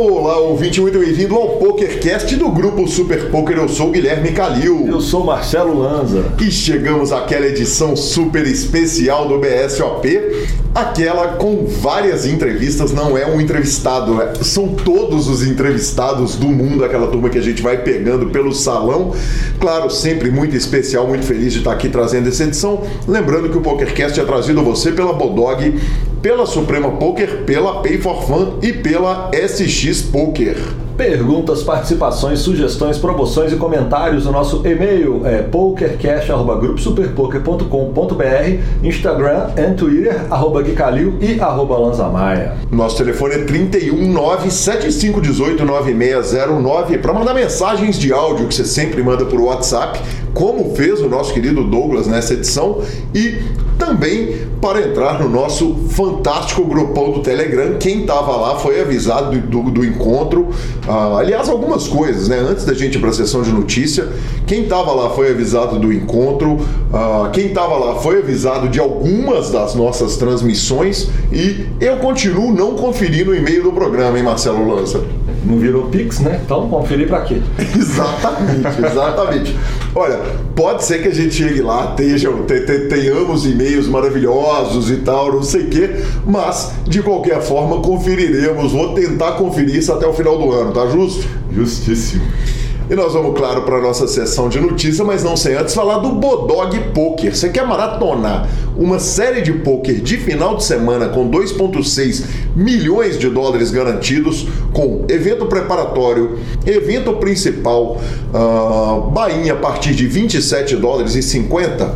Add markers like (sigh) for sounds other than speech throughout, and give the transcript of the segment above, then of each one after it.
Olá, ouvinte, muito bem-vindo ao PokerCast do Grupo Super Poker. Eu sou o Guilherme Calil. Eu sou Marcelo Lanza. E chegamos àquela edição super especial do BSOP, aquela com várias entrevistas, não é um entrevistado, é- são todos os entrevistados do mundo, aquela turma que a gente vai pegando pelo salão. Claro, sempre muito especial, muito feliz de estar aqui trazendo essa edição. Lembrando que o PokerCast é trazido a você pela Bodog, pela Suprema Poker, pela Pay for Fun e pela SX Poker. Perguntas, participações, sugestões, promoções e comentários no nosso e-mail é pokercast.gruposuperpoker.com.br, Instagram e Twitter, arroba Guicalil e arroba Lanzamaia. Nosso telefone é 31975189609 para mandar mensagens de áudio que você sempre manda por WhatsApp, como fez o nosso querido Douglas nessa edição, e também para entrar no nosso fantástico grupão do Telegram. Quem estava lá foi avisado do, do, do encontro. Ah, aliás, algumas coisas, né? Antes da gente ir para a sessão de notícia, quem estava lá foi avisado do encontro. Ah, quem estava lá foi avisado de algumas das nossas transmissões. E eu continuo não conferindo o e-mail do programa, hein, Marcelo Lança? Não virou Pix, né? Então conferir pra quê? (laughs) Exatamente, exatamente. Olha, pode ser que a gente chegue lá, tenham, te- te- tenhamos e-mails maravilhosos e tal, não sei o quê, mas de qualquer forma conferiremos. Vou tentar conferir isso até o final do ano, tá justo? Justíssimo. E nós vamos, claro, para nossa sessão de notícia, mas não sem antes falar do Bodog Poker. Você quer maratonar uma série de poker de final de semana com 2,6 milhões de dólares garantidos, com evento preparatório, evento principal, ah, bainha a partir de 27 dólares e 50?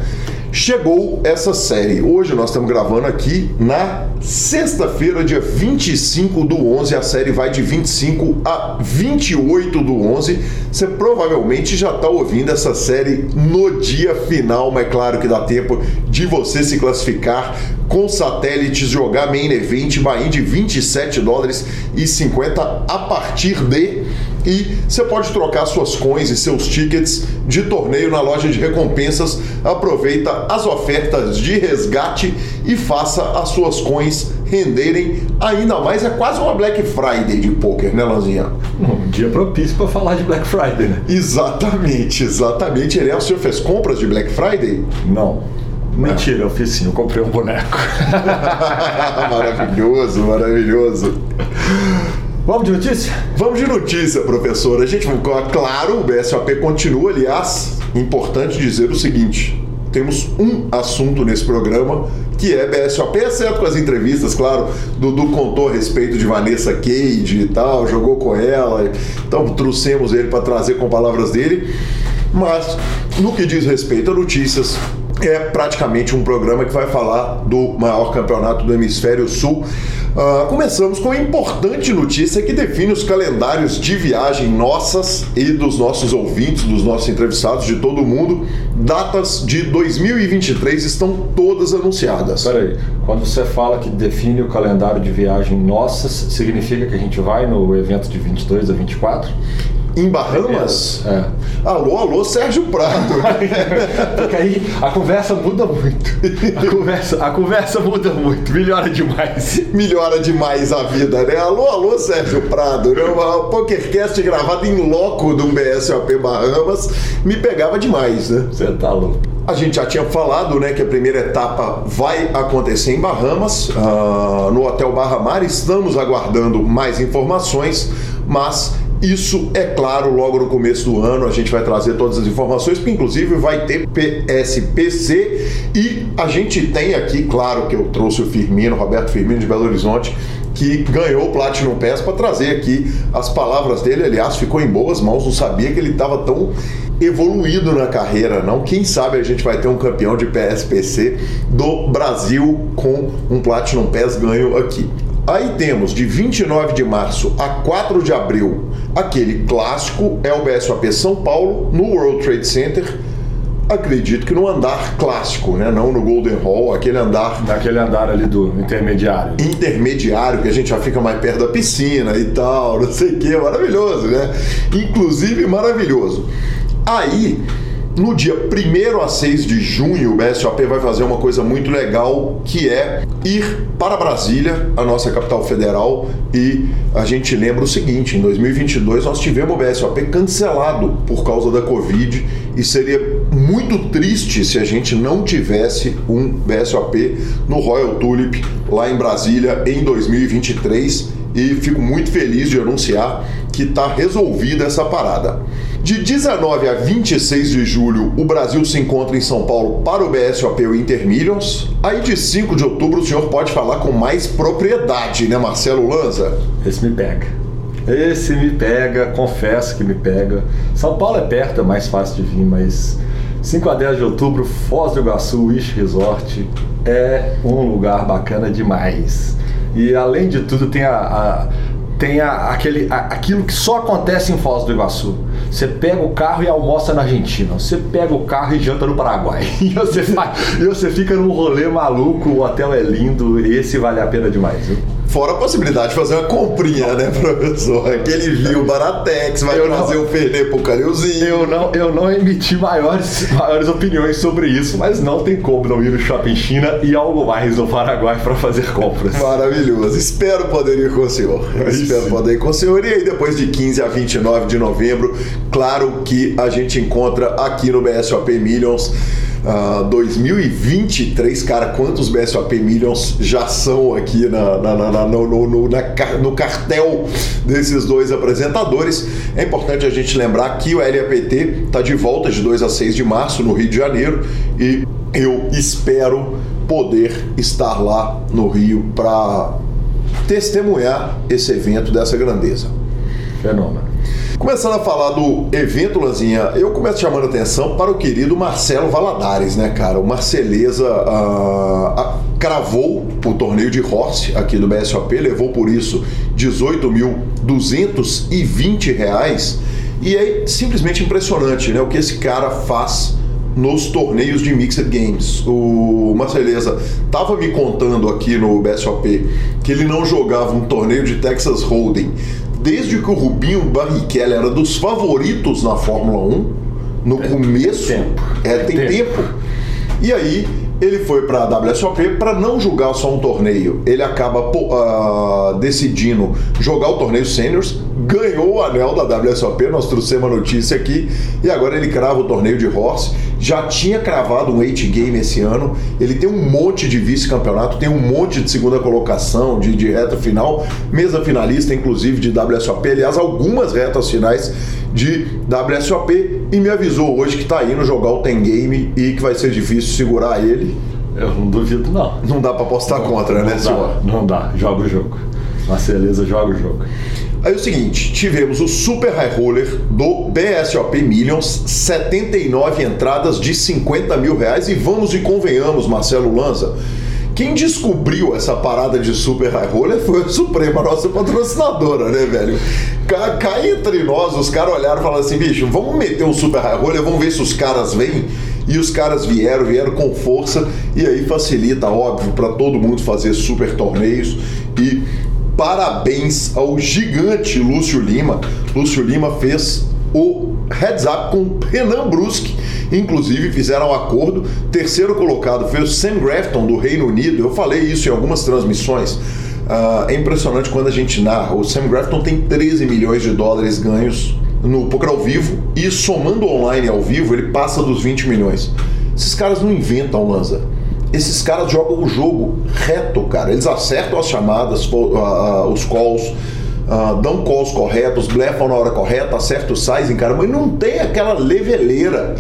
Chegou essa série. Hoje nós estamos gravando aqui na sexta-feira, dia 25 do 11. A série vai de 25 a 28 do 11. Você provavelmente já está ouvindo essa série no dia final, mas claro que dá tempo de você se classificar com satélites, jogar main event, buy-in de 27 dólares e 50 a partir de e você pode trocar suas coins e seus tickets de torneio na loja de recompensas. Aproveita as ofertas de resgate e faça as suas coins renderem ainda mais. É quase uma Black Friday de poker, né, Lanzinha? Um dia propício pra falar de Black Friday, né? Exatamente, exatamente. Aliás, o senhor fez compras de Black Friday? Não. Mentira, eu fiz sim, eu comprei um boneco. (laughs) maravilhoso, maravilhoso. Vamos de notícia? Vamos de notícia, professor. A gente, claro, o BSOP continua, aliás, importante dizer o seguinte: temos um assunto nesse programa que é BSOP, exceto com as entrevistas, claro. Dudu contou a respeito de Vanessa Cage e tal, jogou com ela, então trouxemos ele para trazer com palavras dele. Mas no que diz respeito a notícias, é praticamente um programa que vai falar do maior campeonato do hemisfério sul. Ah, começamos com uma importante notícia que define os calendários de viagem nossas e dos nossos ouvintes, dos nossos entrevistados de todo mundo. Datas de 2023 estão todas anunciadas. Peraí, quando você fala que define o calendário de viagem nossas, significa que a gente vai no evento de 22 a 24? Em Bahamas? É. Alô, alô, Sérgio Prado. (laughs) Porque aí a conversa muda muito. A conversa, a conversa muda muito, melhora demais. Melhora demais a vida, né? Alô, alô, Sérgio Prado. Né? O PokerCast gravado em loco do BSOP Bahamas me pegava demais, né? Você tá louco. A gente já tinha falado, né, que a primeira etapa vai acontecer em Bahamas, ah, no Hotel Barra Mar. Estamos aguardando mais informações, mas isso é claro, logo no começo do ano a gente vai trazer todas as informações, porque inclusive vai ter PSPC e a gente tem aqui, claro que eu trouxe o Firmino, Roberto Firmino de Belo Horizonte, que ganhou o Platinum Pass para trazer aqui as palavras dele. Aliás, ficou em boas mãos, não sabia que ele estava tão evoluído na carreira, não. Quem sabe a gente vai ter um campeão de PSPC do Brasil com um Platinum Pass ganho aqui. Aí temos de 29 de março a 4 de abril aquele clássico é o BSOP São Paulo no World Trade Center. Acredito que no andar clássico, né? Não no Golden Hall, aquele andar Daquele andar ali do intermediário. intermediário, que a gente já fica mais perto da piscina e tal, não sei o que, maravilhoso, né? Inclusive maravilhoso. Aí no dia 1 a 6 de junho, o BSOP vai fazer uma coisa muito legal, que é ir para Brasília, a nossa capital federal, e a gente lembra o seguinte, em 2022 nós tivemos o BSOP cancelado por causa da Covid e seria muito triste se a gente não tivesse um BSOP no Royal Tulip lá em Brasília em 2023 e fico muito feliz de anunciar que está resolvida essa parada. De 19 a 26 de julho, o Brasil se encontra em São Paulo para o BSOP o Intermillions. Aí de 5 de outubro o senhor pode falar com mais propriedade, né, Marcelo Lanza? Esse me pega. Esse me pega, confesso que me pega. São Paulo é perto, é mais fácil de vir, mas 5 a 10 de outubro, Foz do Iguaçu, Wish Resort é um lugar bacana demais. E além de tudo, tem a, a tem a, aquele, a, aquilo que só acontece em Foz do Iguaçu. Você pega o carro e almoça na Argentina. Você pega o carro e janta no Paraguai. (laughs) E você, faz, e você fica num rolê maluco, o hotel é lindo, esse vale a pena demais. Viu? Fora a possibilidade de fazer uma comprinha, né, professor? Aquele vinho Baratex, vai eu trazer não, o Fernet pro Calilzinho. Eu não, eu não emiti maiores, maiores opiniões sobre isso, mas não tem como não ir no Shopping China e algo mais no Paraguai para fazer compras. Maravilhoso. Espero poder ir com o senhor. Espero poder ir com o senhor. E aí, depois de 15 a 29 de novembro, claro que a gente encontra aqui no BSOP Millions Uh, ah, 2023, cara, quantos BSOP Millions já são aqui na, na, na, no, no, na, no cartel desses dois apresentadores? É importante a gente lembrar que o LAPT está de volta de 2 a 6 de março no Rio de Janeiro e eu espero poder estar lá no Rio para testemunhar esse evento dessa grandeza. Fenômeno. Começando a falar do evento, Lanzinha, eu começo chamando atenção para o querido Marcelo Valadares, né, cara? O Marceleza ah, cravou o torneio de Horse aqui do BSOP, levou por isso 18.220 reais. E é simplesmente impressionante, né? O que esse cara faz nos torneios de Mixed Games. O Marceleza estava me contando aqui no BSOP que ele não jogava um torneio de Texas Hold'em desde que o Rubinho Barrichello era dos favoritos na Fórmula 1, no é, começo. Tempo. É, tem tempo. tempo. E aí ele foi para a WSOP para não jogar só um torneio. Ele acaba uh, decidindo jogar o torneio Seniors, ganhou o anel da WSOP, nós trouxemos a notícia aqui, e agora ele crava o torneio de Horse. Já tinha cravado um 8 game esse ano, ele tem um monte de vice-campeonato, tem um monte de segunda colocação, de, de reta final, mesa finalista, inclusive de WSOP, aliás, algumas retas finais de WSOP e me avisou hoje que está indo jogar o Ten Game e que vai ser difícil segurar ele. Eu não duvido, não. Não dá para apostar não, contra, não né, dá, senhor? Não dá, joga o jogo. Marceleza joga o jogo. Aí é o seguinte, tivemos o Super High Roller do BSOP Millions, 79 entradas de 50 mil reais e vamos e convenhamos, Marcelo Lanza, quem descobriu essa parada de super high roller foi o Suprema, nossa patrocinadora, né, velho? Cai entre nós, os caras olharam e falaram assim: bicho, vamos meter um super high roller, vamos ver se os caras vêm. E os caras vieram, vieram com força, e aí facilita, óbvio, para todo mundo fazer super torneios. E parabéns ao gigante Lúcio Lima. Lúcio Lima fez o heads up com Renan Brusque. Inclusive fizeram um acordo. Terceiro colocado foi o Sam Grafton do Reino Unido. Eu falei isso em algumas transmissões. Uh, é impressionante quando a gente narra. O Sam Grafton tem 13 milhões de dólares ganhos no poker ao vivo e somando online ao vivo ele passa dos 20 milhões. Esses caras não inventam, Lanza. Esses caras jogam o jogo reto, cara. Eles acertam as chamadas, uh, uh, os calls uh, dão calls corretos, blefam na hora correta, acertam os sizing, cara, mas não tem aquela leveleira.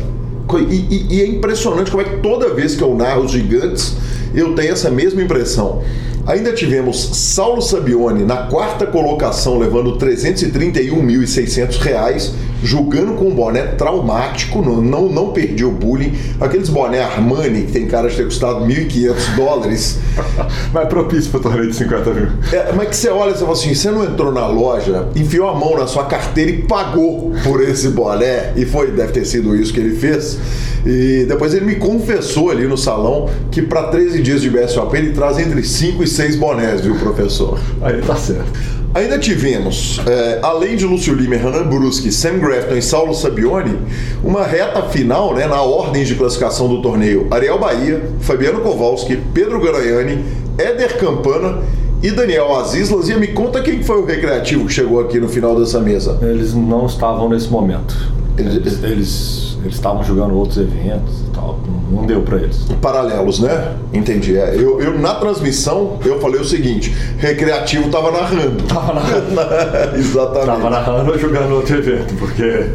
E, e, e, é impressionante como é que toda vez que eu narro os gigantes, eu tenho essa mesma impressão. Ainda tivemos Saulo Sabione na quarta colocação, levando 331.600 reais, jogando com um boné traumático, não, não, não perdi o bullying. Aqueles boné Armani, que tem cara de ter custado 1.500 dólares. (laughs) mas propício para torneio de 50 mil. É, mas que você olha e fala assim: você não entrou na loja, enfiou a mão na sua carteira e pagou por esse boné, e foi, deve ter sido isso que ele fez. E depois ele me confessou ali no salão que para 13 dias de BSOP ele traz entre 5 e 6 bonés, viu, professor? Aí tá certo. Ainda tivemos, é, além de Lúcio Lima, Renan Bruschi, Sam Grafton e Saulo Sabioni, uma reta final né, na ordem de classificação do torneio. Ariel Bahia, Fabiano Kowalski, Pedro Garaiani, Éder Campana e Daniel Azislas. E me conta quem foi o recreativo que chegou aqui no final dessa mesa. Eles não estavam nesse momento. Eles, eles, eles estavam jogando outros eventos e tal. Não deu para eles. Paralelos, né? Entendi. É, eu, eu, na transmissão, eu falei o seguinte: recreativo tava narrando. (laughs) Tava narrando. (laughs) Exatamente. Tava narrando ou jogando outro evento, porque.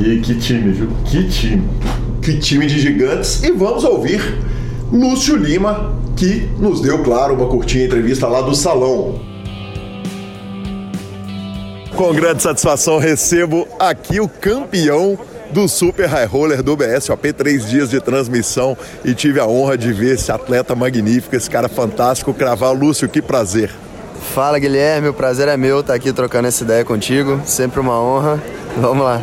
E que time, viu? Que time. Que time de gigantes. E vamos ouvir Lúcio Lima, que nos deu, claro, uma curtinha entrevista lá do salão. Com grande satisfação recebo aqui o campeão do Super High Roller do BSOP, três dias de transmissão e tive a honra de ver esse atleta magnífico, esse cara fantástico, cravar. Lúcio, que prazer. Fala Guilherme, o prazer é meu estar aqui trocando essa ideia contigo, sempre uma honra. Vamos lá.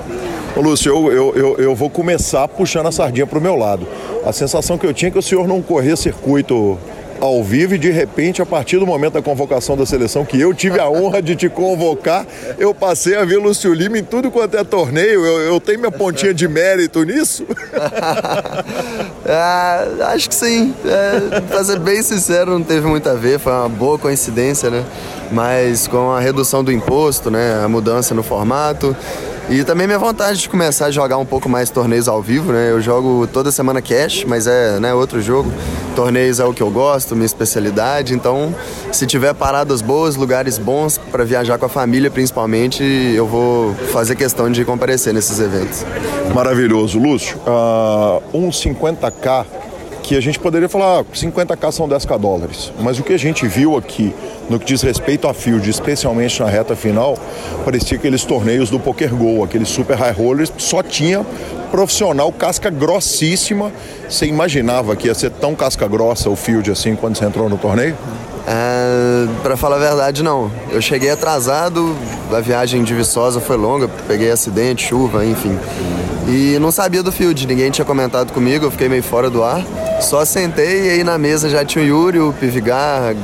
Ô Lúcio, eu, eu, eu, eu vou começar puxando a sardinha para o meu lado. A sensação que eu tinha é que o senhor não corria circuito ao vivo e de repente, a partir do momento da convocação da seleção, que eu tive a honra de te convocar, eu passei a ver Lúcio Lima em tudo quanto é torneio. Eu, eu tenho minha pontinha de mérito nisso? (laughs) ah, acho que sim. É, pra ser bem sincero, não teve muito a ver, foi uma boa coincidência, né? Mas com a redução do imposto, né? A mudança no formato e também minha vontade de começar a jogar um pouco mais torneios ao vivo, né? Eu jogo toda semana cash, mas é né, outro jogo. Torneios é o que eu gosto, minha especialidade. Então, se tiver paradas boas, lugares bons para viajar com a família, principalmente, eu vou fazer questão de comparecer nesses eventos. Maravilhoso. Lúcio, uh, um 50k que a gente poderia falar, 50k ah, são 10k dólares. Mas o que a gente viu aqui no que diz respeito a field, especialmente na reta final, parecia aqueles torneios do Poker Go, aqueles super high rollers, só tinha profissional casca grossíssima. Você imaginava que ia ser tão casca grossa o field assim quando você entrou no torneio? É, para falar a verdade, não. Eu cheguei atrasado, a viagem de Viçosa foi longa, peguei acidente, chuva, enfim. E não sabia do field, ninguém tinha comentado comigo, eu fiquei meio fora do ar. Só sentei e aí na mesa já tinha o Yuri, o Pivigar,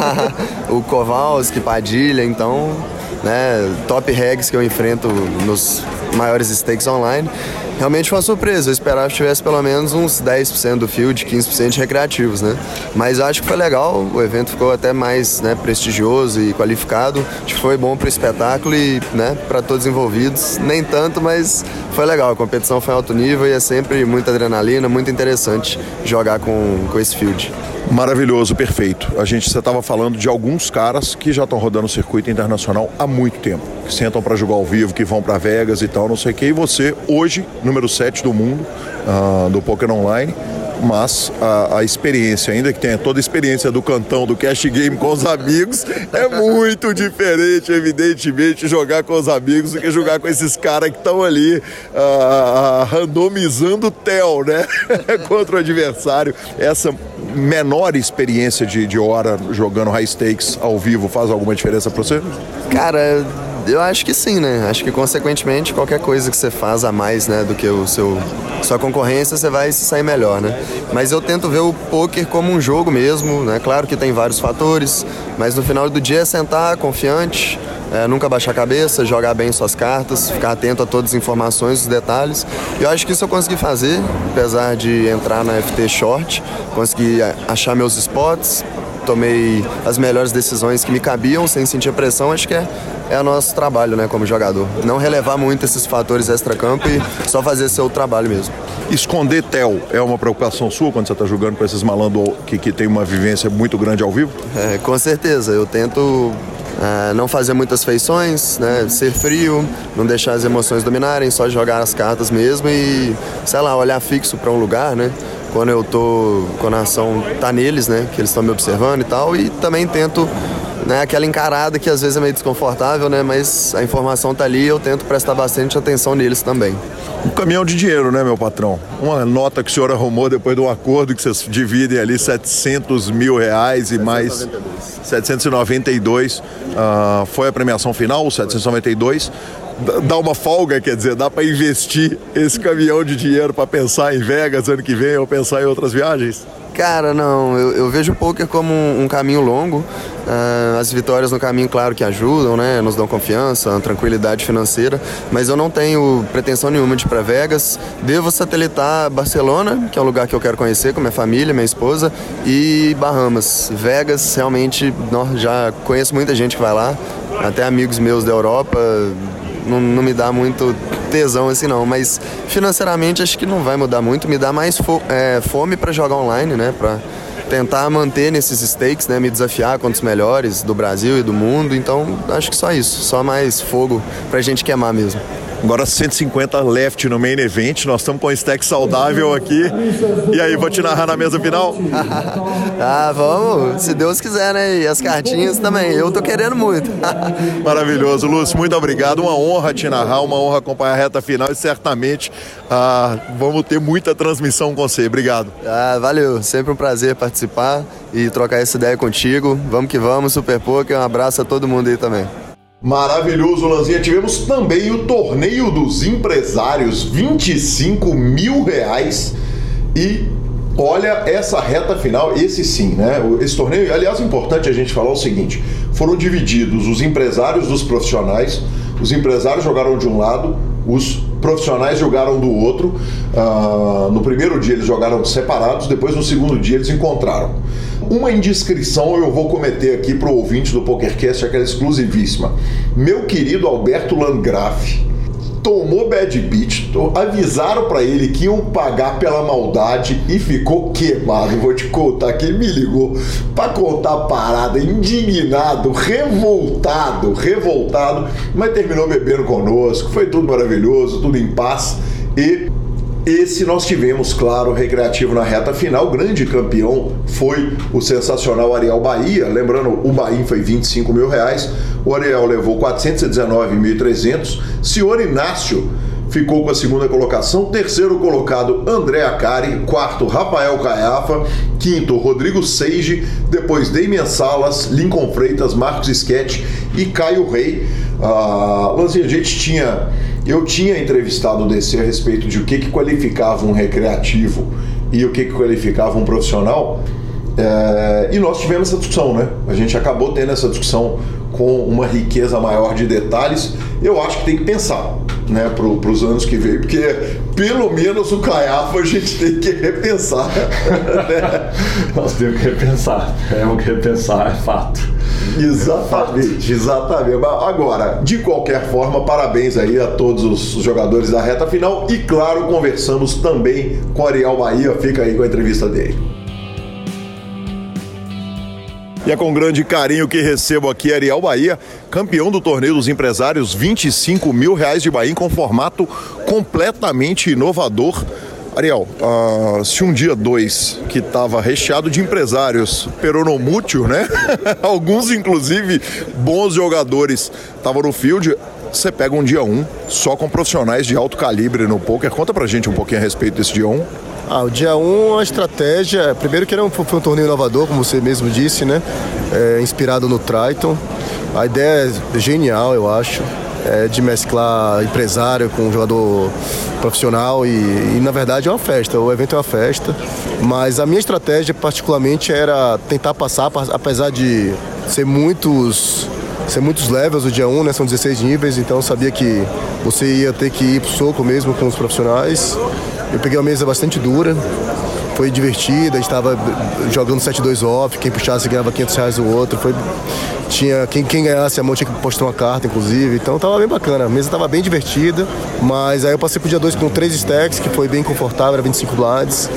(laughs) o Kowalski, Padilha, então, né, top regs que eu enfrento nos maiores stakes online realmente foi uma surpresa. Eu esperava que tivesse pelo menos uns 10% do field, 15% de recreativos, né? Mas acho que foi legal, o evento ficou até mais né, prestigioso e qualificado. Acho que foi bom para o espetáculo e né, para todos envolvidos. Nem tanto, mas foi legal. A competição foi alto nível e é sempre muita adrenalina, muito interessante jogar com, com esse field. Maravilhoso, perfeito. A gente você estava falando de alguns caras que já estão rodando o circuito internacional há muito tempo, que sentam para jogar ao vivo, que vão para Vegas e tal, não sei o que. E você hoje, número 7 do mundo uh, do Poker Online, mas a, a, experiência, ainda que tenha toda a experiência do cantão, do cash game com os amigos, é muito (laughs) diferente, evidentemente, jogar com os amigos do que jogar com esses caras que estão ali uh, randomizando o tel, né? (laughs) Contra o adversário. Essa menor experiência de, de hora jogando high stakes ao vivo faz alguma diferença para você? Cara, eu acho que sim, né? Acho que consequentemente qualquer coisa que você faz a mais, né, do que o seu sua concorrência, você vai se sair melhor, né? Mas eu tento ver o poker como um jogo mesmo, né? Claro que tem vários fatores, mas no final do dia é sentar confiante, é, nunca baixar a cabeça, jogar bem suas cartas, ficar atento a todas as informações, os detalhes. E eu acho que isso eu consegui fazer, apesar de entrar na FT Short, consegui achar meus spots, tomei as melhores decisões que me cabiam sem sentir pressão, acho que é, é o nosso trabalho né, como jogador. Não relevar muito esses fatores extra-campo e só fazer seu trabalho mesmo. Esconder tel é uma preocupação sua quando você está jogando com esses malandros que, que tem uma vivência muito grande ao vivo? É, com certeza. Eu tento é, não fazer muitas feições, né? ser frio, não deixar as emoções dominarem, só jogar as cartas mesmo e, sei lá, olhar fixo para um lugar, né? quando eu tô, quando a ação tá neles, né, que eles estão me observando e tal, e também tento, né, aquela encarada que às vezes é meio desconfortável, né, mas a informação tá ali, eu tento prestar bastante atenção neles também. Um caminhão de dinheiro, né, meu patrão? Uma nota que o senhor arrumou depois do acordo que vocês dividem ali 700 mil reais e 792. mais 792 uh, foi a premiação final, 792 dá uma folga, quer dizer, dá para investir esse caminhão de dinheiro para pensar em Vegas ano que vem ou pensar em outras viagens? Cara, não, eu, eu vejo o poker como um, um caminho longo. Uh, as vitórias no caminho, claro que ajudam, né? Nos dão confiança, tranquilidade financeira. Mas eu não tenho pretensão nenhuma de ir para Vegas. Devo satelitar Barcelona, que é um lugar que eu quero conhecer com minha família, minha esposa, e Bahamas. Vegas, realmente, já conheço muita gente que vai lá, até amigos meus da Europa. Não, não me dá muito tesão assim não, mas financeiramente acho que não vai mudar muito, me dá mais fo é, fome para jogar online, né, para tentar manter nesses stakes, né, me desafiar contra os melhores do Brasil e do mundo, então acho que só isso, só mais fogo pra gente queimar mesmo. Agora 150 left no main event. Nós estamos com um stack saudável aqui. E aí, vou te narrar na mesa final? (laughs) ah, vamos. Se Deus quiser, né? E as cartinhas também. Eu tô querendo muito. (laughs) Maravilhoso. Lúcio, muito obrigado. Uma honra te narrar, uma honra acompanhar a reta final e certamente ah, vamos ter muita transmissão com você. Obrigado. Ah, valeu. Sempre um prazer participar e trocar essa ideia contigo. Vamos que vamos, Super Poker. Um abraço a todo mundo aí também. Maravilhoso, Lanzinha. Tivemos também o torneio dos empresários, 25 mil reais. E olha essa reta final, esse sim, né? Esse torneio, aliás, é importante a gente falar o seguinte: foram divididos os empresários dos profissionais. Os empresários jogaram de um lado, os profissionais jogaram do outro. Uh, no primeiro dia eles jogaram separados, depois no segundo dia eles encontraram. Uma indiscrição eu vou cometer aqui para o ouvinte do PokerCast, aquela exclusivíssima. Meu querido Alberto Landgraf tomou bad beat, avisaram para ele que iam pagar pela maldade e ficou queimado. Vou te contar que ele me ligou para contar a parada, indignado, revoltado, revoltado, mas terminou bebendo conosco. Foi tudo maravilhoso, tudo em paz e esse nós tivemos, claro, recreativo na reta final. O grande campeão foi o sensacional Ariel Bahia. Lembrando, o Bahia foi 25 mil reais. O Ariel levou 419.300. Senhor Inácio ficou com a segunda colocação. Terceiro colocado, André Acari. Quarto, Rafael Caiafa. Quinto, Rodrigo Seige. Depois, Damian Salas, Lincoln Freitas, Marcos Sketch e Caio Rei. Ah, a gente tinha eu tinha entrevistado o DC a respeito de o que, que qualificava um recreativo e o que, que qualificava um profissional. É, e nós tivemos essa discussão, né? A gente acabou tendo essa discussão com uma riqueza maior de detalhes. Eu acho que tem que pensar, né, para os anos que vem, porque pelo menos o Caiafa a gente tem que repensar. (laughs) Né? Nós temos que repensar, temos que repensar, é fato. Exatamente, exatamente. Agora, de qualquer forma, parabéns aí a todos os jogadores da reta final e, claro, conversamos também com Ariel Bahia. Fica aí com a entrevista dele. E é com grande carinho que recebo aqui Ariel Bahia, campeão do torneio dos empresários, 25 mil reais de Bahia com formato completamente inovador. Ariel, uh, se um dia dois que estava recheado de empresários peronomútil, né? (laughs) Alguns, inclusive, bons jogadores estavam no field. Você pega um dia um só com profissionais de alto calibre no poker. Conta pra gente um pouquinho a respeito desse dia um. Ah, o dia 1, um, a estratégia. Primeiro que era um, foi um torneio inovador, como você mesmo disse, né? É, inspirado no Triton. A ideia é genial, eu acho é, de mesclar empresário com jogador profissional e, e, na verdade é uma festa, o evento é uma festa. Mas a minha estratégia particularmente era tentar passar, apesar de ser muitos ser muitos levels o dia 1, né? São 16 níveis, então eu sabia que você ia ter que ir pro soco mesmo com os profissionais. Eu peguei uma mesa bastante dura, foi divertida, estava jogando 7-2 off, quem puxasse ganhava 500 reais o outro, foi tinha quem, quem ganhasse a mão tinha que postar uma carta, inclusive. Então tava bem bacana. A mesa tava bem divertida. Mas aí eu passei pro dia 2 com três stacks, que foi bem confortável, era 25 blinds.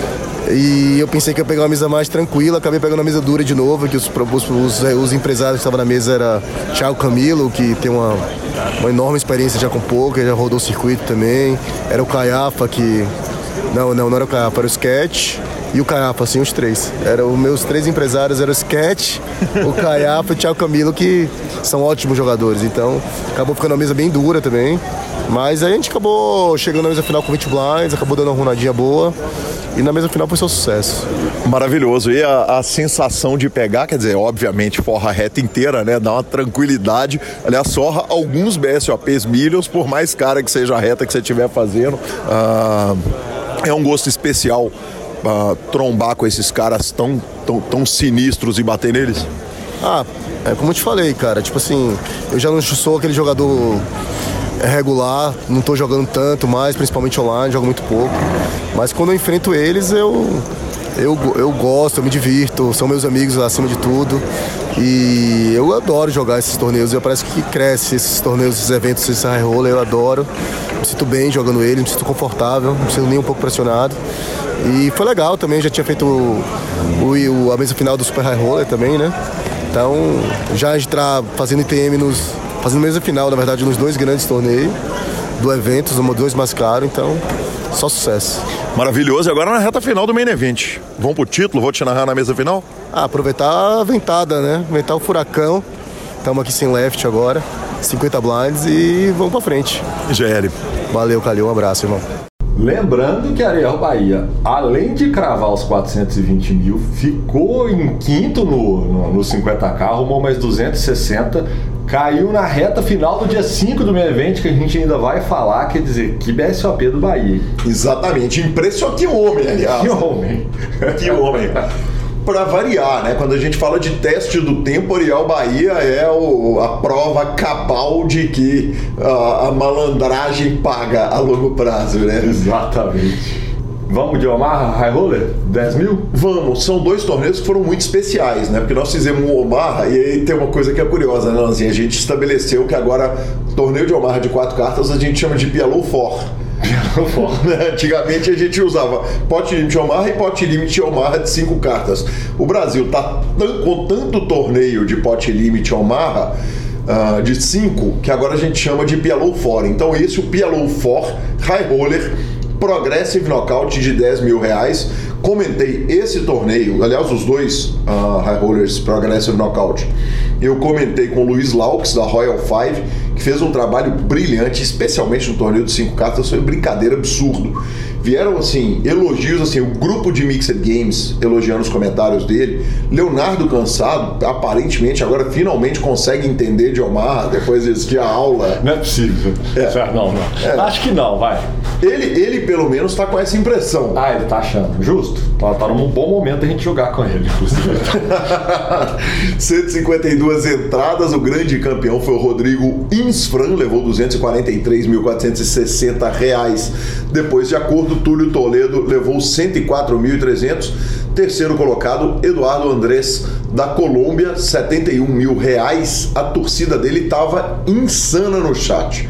E eu pensei que ia pegar uma mesa mais tranquila, acabei pegando uma mesa dura de novo, que os, os, os, os empresários que estavam na mesa era Thiago Camilo, que tem uma, uma enorme experiência já com poker, já rodou o circuito também. Era o Caiafa, que. Não, não, não era o Caiafa, era o Sketch e o Caiafa, assim, os três. Eram os meus três empresários, eram o Sketch, o Caiafa e o Thiago Camilo, que são ótimos jogadores. Então, acabou ficando uma mesa bem dura também. Mas a gente acabou chegando na mesa final com 20 blinds, acabou dando uma runadinha boa. E na mesa final foi seu sucesso. Maravilhoso. E a, a, sensação de pegar, quer dizer, obviamente, forra reta inteira, né? Dá uma tranquilidade. Aliás, sorra alguns BSOPs milhos, por mais cara que seja a reta que você estiver fazendo. Ah, é um gosto especial uh, trombar com esses caras tão, tão, tão sinistros e bater neles? Ah, é como eu te falei, cara. Tipo assim, eu já não sou aquele jogador regular, não tô jogando tanto mais, principalmente online, jogo muito pouco. Mas quando eu enfrento eles, eu, eu, eu gosto, eu me divirto, são meus amigos acima de tudo. E eu adoro jogar esses torneios. Eu parece que cresce esses torneios, esses eventos, esse high roller, eu adoro. Me sinto bem jogando ele, me sinto confortável, não me sinto nem um pouco pressionado. E foi legal também, já tinha feito o, o, a mesa final do Super High Roller também, né? Então, já entrar fazendo ITM nos. fazendo mesa final, na verdade, nos dois grandes torneios do evento, os dois mais caros, então só sucesso. Maravilhoso. E agora na reta final do Main Event. Vamos pro título? Vou te narrar na mesa final? Ah, aproveitar a ventada, né? Aumentar o furacão. Estamos aqui sem left agora. 50 blinds e vamos pra frente. GL. Valeu, Calil. Um abraço, irmão. Lembrando que Ariel Bahia, além de cravar os 420 mil, ficou em quinto no, no, no 50k, arrumou mais 260, caiu na reta final do dia 5 do meu evento, que a gente ainda vai falar, quer dizer, que BSOP do Bahia. Exatamente, impressionante. Que homem, aliás. Que homem. (laughs) que homem. para variar, né? Quando a gente fala de teste do tempo, Bahia é o, a prova cabal de que uh, a malandragem paga a longo prazo, né? Exatamente. Vamos de Omaha High Roller? 10 mil? Vamos, são dois torneios que foram muito especiais, né? Porque nós fizemos um Omaha e aí tem uma coisa que é curiosa, né, Lanzinha? A gente estabeleceu que agora torneio de Omaha de quatro cartas a gente chama de PLO For. (laughs) (laughs) Antigamente a gente usava pote limite Omaha e pote limite Omaha de cinco cartas. O Brasil tá com tanto torneio de pote limite Omaha uh, de 5 que agora a gente chama de PLO 4. Então esse o PLO 4 High Roller Progressive Knockout de 10 mil reais. Comentei esse torneio, aliás, os dois uh, High Rollers Progressive Knockout. Eu comentei com o Luiz Laux da Royal Five que fez um trabalho brilhante, especialmente no torneio de cinco cartas, foi brincadeira absurdo. Vieram assim, elogios, assim, o grupo de Mixed Games elogiando os comentários dele. Leonardo Cansado, aparentemente, agora finalmente consegue entender de Omar depois de a aula. Não é possível. É. Não, não. É. Acho que não, vai. Ele, ele pelo menos está com essa impressão. Ah, ele tá achando. Justo. Tá, tá num bom momento a gente jogar com ele, inclusive. (laughs) 152 entradas, o grande campeão foi o Rodrigo Insfran, levou 243.460 reais. Depois, de acordo, Túlio Toledo levou 104.300. Terceiro colocado, Eduardo Andrés, da Colômbia, 71 mil reais. A torcida dele estava insana no chat.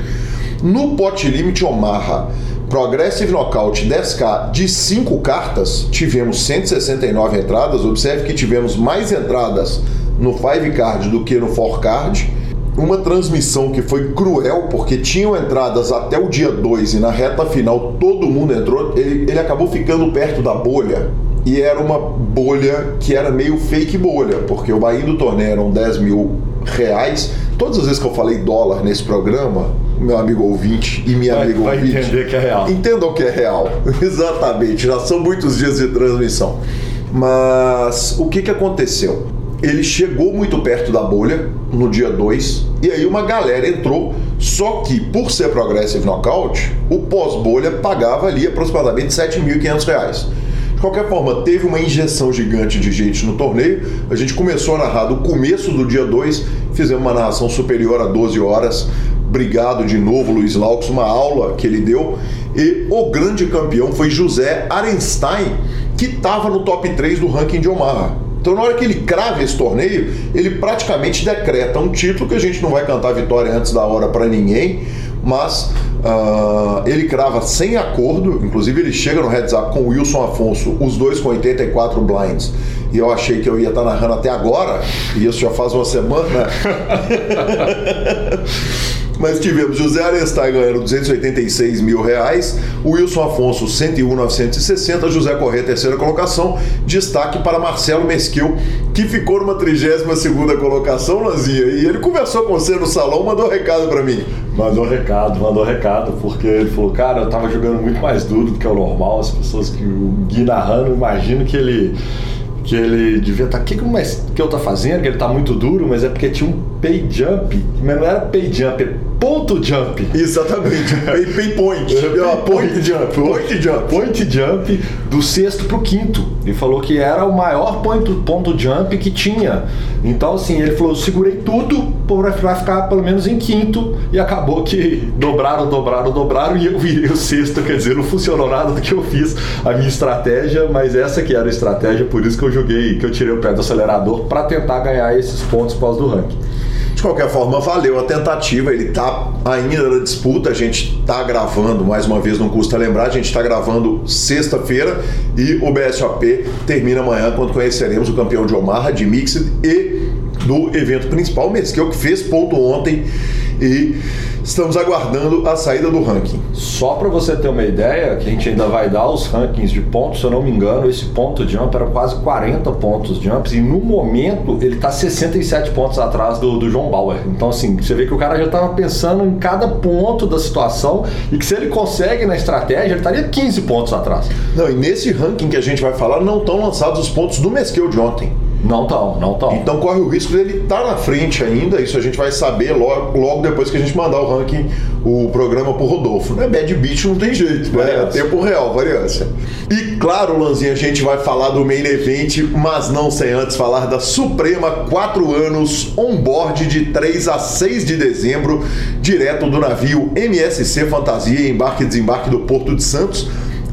No pot limit Omaha, Progressive Knockout 10K de 5 cartas, tivemos 169 entradas. Observe que tivemos mais entradas no 5 card do que no 4 card. Uma transmissão que foi cruel, porque tinham entradas até o dia 2 e na reta final todo mundo entrou. Ele, ele acabou ficando perto da bolha e era uma bolha que era meio fake bolha, porque o Bahia do torneio eram 10 mil reais. Todas as vezes que eu falei dólar nesse programa, meu amigo ouvinte e minha amiga vai ouvinte. entender que é real. Entendam que é real. (laughs) Exatamente. Já são muitos dias de transmissão. Mas o que, que aconteceu? Ele chegou muito perto da bolha no dia 2 e aí uma galera entrou. Só que por ser Progressive Knockout, o pós-bolha pagava ali aproximadamente R$ 7.500. De qualquer forma, teve uma injeção gigante de gente no torneio. A gente começou a narrar do começo do dia 2, fizemos uma narração superior a 12 horas. Obrigado de novo, Luiz Laux, uma aula que ele deu. E o grande campeão foi José Arenstein, que estava no top 3 do ranking de Omaha. Então, na hora que ele crava esse torneio, ele praticamente decreta um título que a gente não vai cantar vitória antes da hora para ninguém, mas uh, ele crava sem acordo, inclusive ele chega no heads up com o Wilson Afonso, os dois com 84 blinds. E eu achei que eu ia estar tá narrando até agora, e isso já faz uma semana. (laughs) Mas tivemos José Arestar ganhando 286 mil reais, Wilson Afonso 101,960, José Corrêa terceira colocação, destaque para Marcelo Mesquil, que ficou numa 32 segunda colocação, Lanzinha, e ele conversou com você no salão, mandou um recado para mim. Mandou recado, mandou recado, porque ele falou, cara, eu tava jogando muito mais duro do que é o normal, as pessoas que o Gui narrando, imagino que ele que ele devia estar. Tá, o que, que, que eu tá fazendo? Que ele tá muito duro, mas é porque tinha um pay jump, mas não era pay jump, é ponto jump. Exatamente. (laughs) pay, pay point. Point jump. Point jump. Point jump do sexto pro quinto. Ele falou que era o maior ponto, ponto jump que tinha. Então, assim, ele falou: segurei tudo para ficar pelo menos em quinto. E acabou que dobraram, dobraram, dobraram. E eu virei o sexto. Quer dizer, não funcionou nada do que eu fiz a minha estratégia, mas essa que era a estratégia, por isso que eu joguei, que eu tirei o pé do acelerador para tentar ganhar esses pontos pós do ranking. De qualquer forma, valeu a tentativa. Ele tá ainda na disputa. A gente tá gravando, mais uma vez, não custa lembrar, a gente tá gravando sexta-feira e o BSOP termina amanhã quando conheceremos o campeão de Omaha de Mixed e do evento principal, o Mesquil, que fez ponto ontem e estamos aguardando a saída do ranking. Só para você ter uma ideia, que a gente ainda vai dar os rankings de pontos, se eu não me engano, esse ponto jump era quase 40 pontos jumps e no momento ele está 67 pontos atrás do, do João Bauer. Então, assim, você vê que o cara já estava pensando em cada ponto da situação e que se ele consegue na estratégia, ele estaria 15 pontos atrás. Não, e nesse ranking que a gente vai falar, não estão lançados os pontos do Mesquil de ontem. Não estão, não estão. Então corre o risco dele estar tá na frente ainda. Isso a gente vai saber logo, logo depois que a gente mandar o ranking, o programa pro Rodolfo. Não é bad beat, não tem jeito, né? É tempo real, variância. E claro, Lanzinha, a gente vai falar do main event, mas não sem antes falar da Suprema 4 anos on-board de 3 a 6 de dezembro, direto do navio MSC Fantasia, embarque e desembarque do Porto de Santos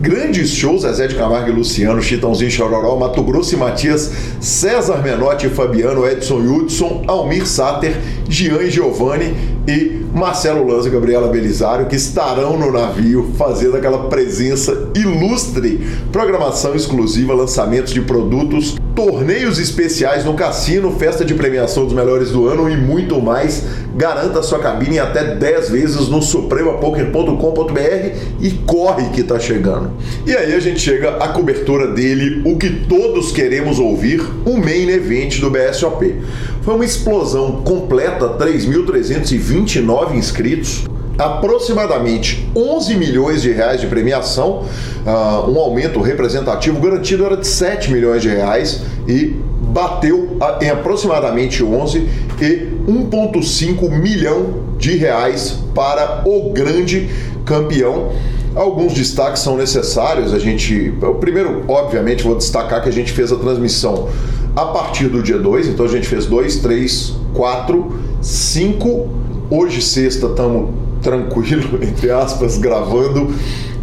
Grandes shows, Zé de Camargo e Luciano, Chitãozinho Chororó, Mato Grosso e Matias, César Menotti e Fabiano, Edson Hudson, Almir Sater, Gian e Giovanni e Marcelo Lanza e Gabriela Belisário, que estarão no navio fazendo aquela presença ilustre. Programação exclusiva, lançamentos de produtos, torneios especiais no cassino, festa de premiação dos melhores do ano e muito mais. Garanta sua cabine até 10 vezes no supremapoker.com.br e corre que tá chegando. E aí a gente chega à cobertura dele, o que todos queremos ouvir, o main event do BSOP. Foi uma explosão completa, 3.329 inscritos, aproximadamente 11 milhões de reais de premiação, uh, um aumento representativo garantido era de 7 milhões de reais e bateu em aproximadamente 11 e 1,5 milhão de reais para o grande campeão. Alguns destaques são necessários. A gente, o primeiro, obviamente, vou destacar que a gente fez a transmissão a partir do dia 2, então a gente fez 2, 3, 4, 5. Hoje, sexta, estamos tranquilo, (laughs) entre aspas, gravando.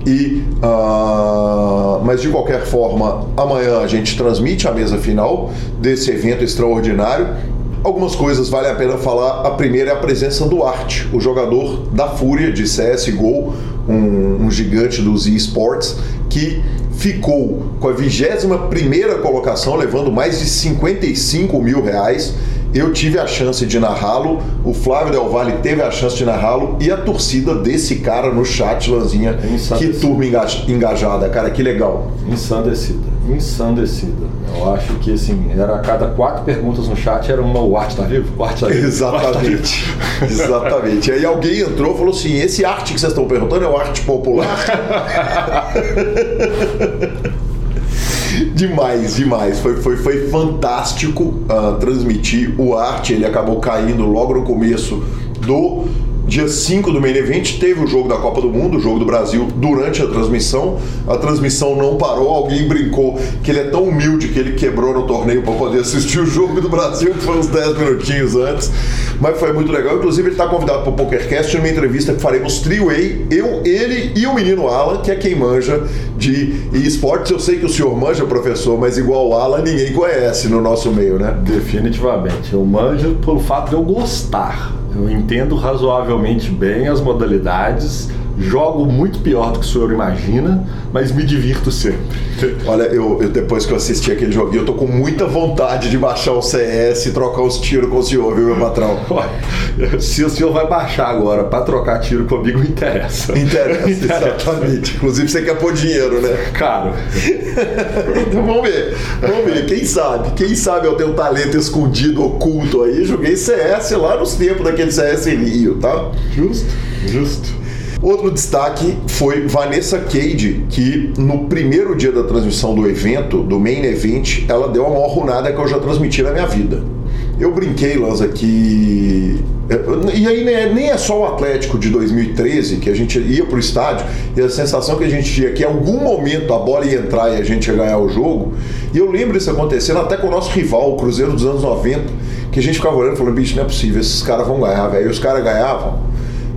E, uh, mas de qualquer forma, amanhã a gente transmite a mesa final desse evento extraordinário. Algumas coisas vale a pena falar. A primeira é a presença do Art, o jogador da Fúria de CSGO, um, um gigante dos esports, que ficou com a 21 primeira colocação, levando mais de 55 mil reais eu tive a chance de narrá-lo, o Flávio Del Valle teve a chance de narrá-lo e a torcida desse cara no chat, Lanzinha. Que turma engajada, cara, que legal. Ensandecida, ensandecida. Eu acho que assim, era a cada quatro perguntas no chat era uma o arte tá vivo? O arte (laughs) tá vivo? Exatamente. Tá (laughs) vivo. Exatamente. Aí alguém entrou e falou assim: esse arte que vocês estão perguntando é o arte popular? (laughs) demais, demais. Foi, foi, foi fantástico uh, transmitir o arte. Ele acabou caindo logo no começo do Dia 5 do Main Event teve o jogo da Copa do Mundo, o jogo do Brasil, durante a transmissão. A transmissão não parou, alguém brincou que ele é tão humilde que ele quebrou no torneio para poder assistir o jogo do Brasil, que foi uns 10 minutinhos antes. Mas foi muito legal. Inclusive, ele está convidado para o PokerCast numa entrevista que faremos three-way, eu, ele e o menino Alan, que é quem manja de esportes. Eu sei que o senhor manja, professor, mas igual o Alan, ninguém conhece no nosso meio, né? Definitivamente. Eu manjo pelo fato de eu gostar eu entendo razoavelmente bem as modalidades, jogo muito pior do que o senhor imagina, mas me divirto sempre. Olha, eu, eu, depois que eu assisti aquele joguinho, eu tô com muita vontade de baixar o CS e trocar os tiros com o senhor, viu, meu patrão? (laughs) Se o senhor vai baixar agora para trocar tiro comigo, interessa. Interessa, (laughs) interessa. exatamente. Inclusive você quer pôr dinheiro, né? Caro. então vamos ver. Vamos ver. Quem sabe? Quem sabe eu tenho um talento escondido, oculto aí. Joguei CS lá nos tempos daquele CS Rio, tá? Justo, justo. Outro destaque foi Vanessa Cade, que no primeiro dia da transmissão do evento, do main event, ela deu a maior runada que eu já transmiti na minha vida. Eu brinquei, Lanza, que. E aí nem é só o Atlético de 2013, que a gente ia pro estádio e a sensação que a gente tinha que em algum momento a bola ia entrar e a gente ia ganhar o jogo. E eu lembro isso acontecendo até com o nosso rival, o Cruzeiro dos anos 90, que a gente ficava olhando e falando, bicho, não é possível, esses caras vão ganhar, velho. E os caras ganhavam.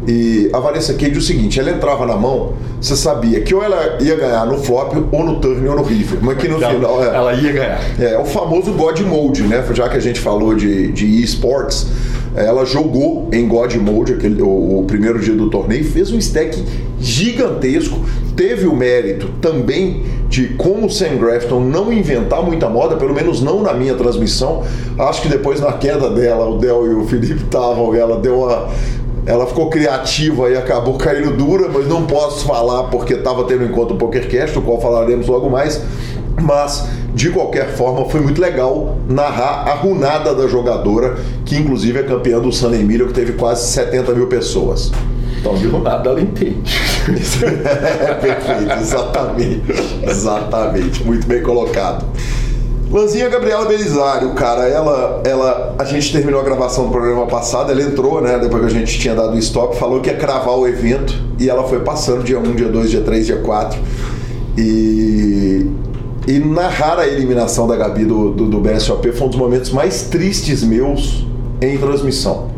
E a Vanessa Cage, o seguinte, ela entrava na mão, você sabia que ou ela ia ganhar no flop, ou no turn, ou no river. Mas que no ela, final. É, ela ia ganhar. É, o famoso God Mode, né? Já que a gente falou de, de esports, ela jogou em God Mode aquele, o, o, primeiro dia do torneio, fez um stack gigantesco, teve o mérito também de como o Sam Grafton não inventar muita moda, pelo menos não na minha transmissão. Acho que depois na queda dela, o Del e o Felipe estavam, ela deu uma ela ficou criativa e acabou caindo dura, mas não posso falar porque estava tendo um encontro PokerCast, do qual falaremos logo mais. Mas, de qualquer forma, foi muito legal narrar a runada da jogadora, que inclusive é campeã do San Emílio, que teve quase 70 mil pessoas. Então, de runada ela entende. é (laughs) perfeito, exatamente. Exatamente, muito bem colocado. Lanzinha Gabriela Belisário, cara, ela, ela, a gente terminou a gravação do programa passado, ela entrou, né, depois que a gente tinha dado o stop, falou que ia cravar o evento e ela foi passando dia 1, dia 2, dia 3, dia 4 e, e narrar a eliminação da Gabi do, do, do BSOP foi um dos momentos mais tristes meus em transmissão.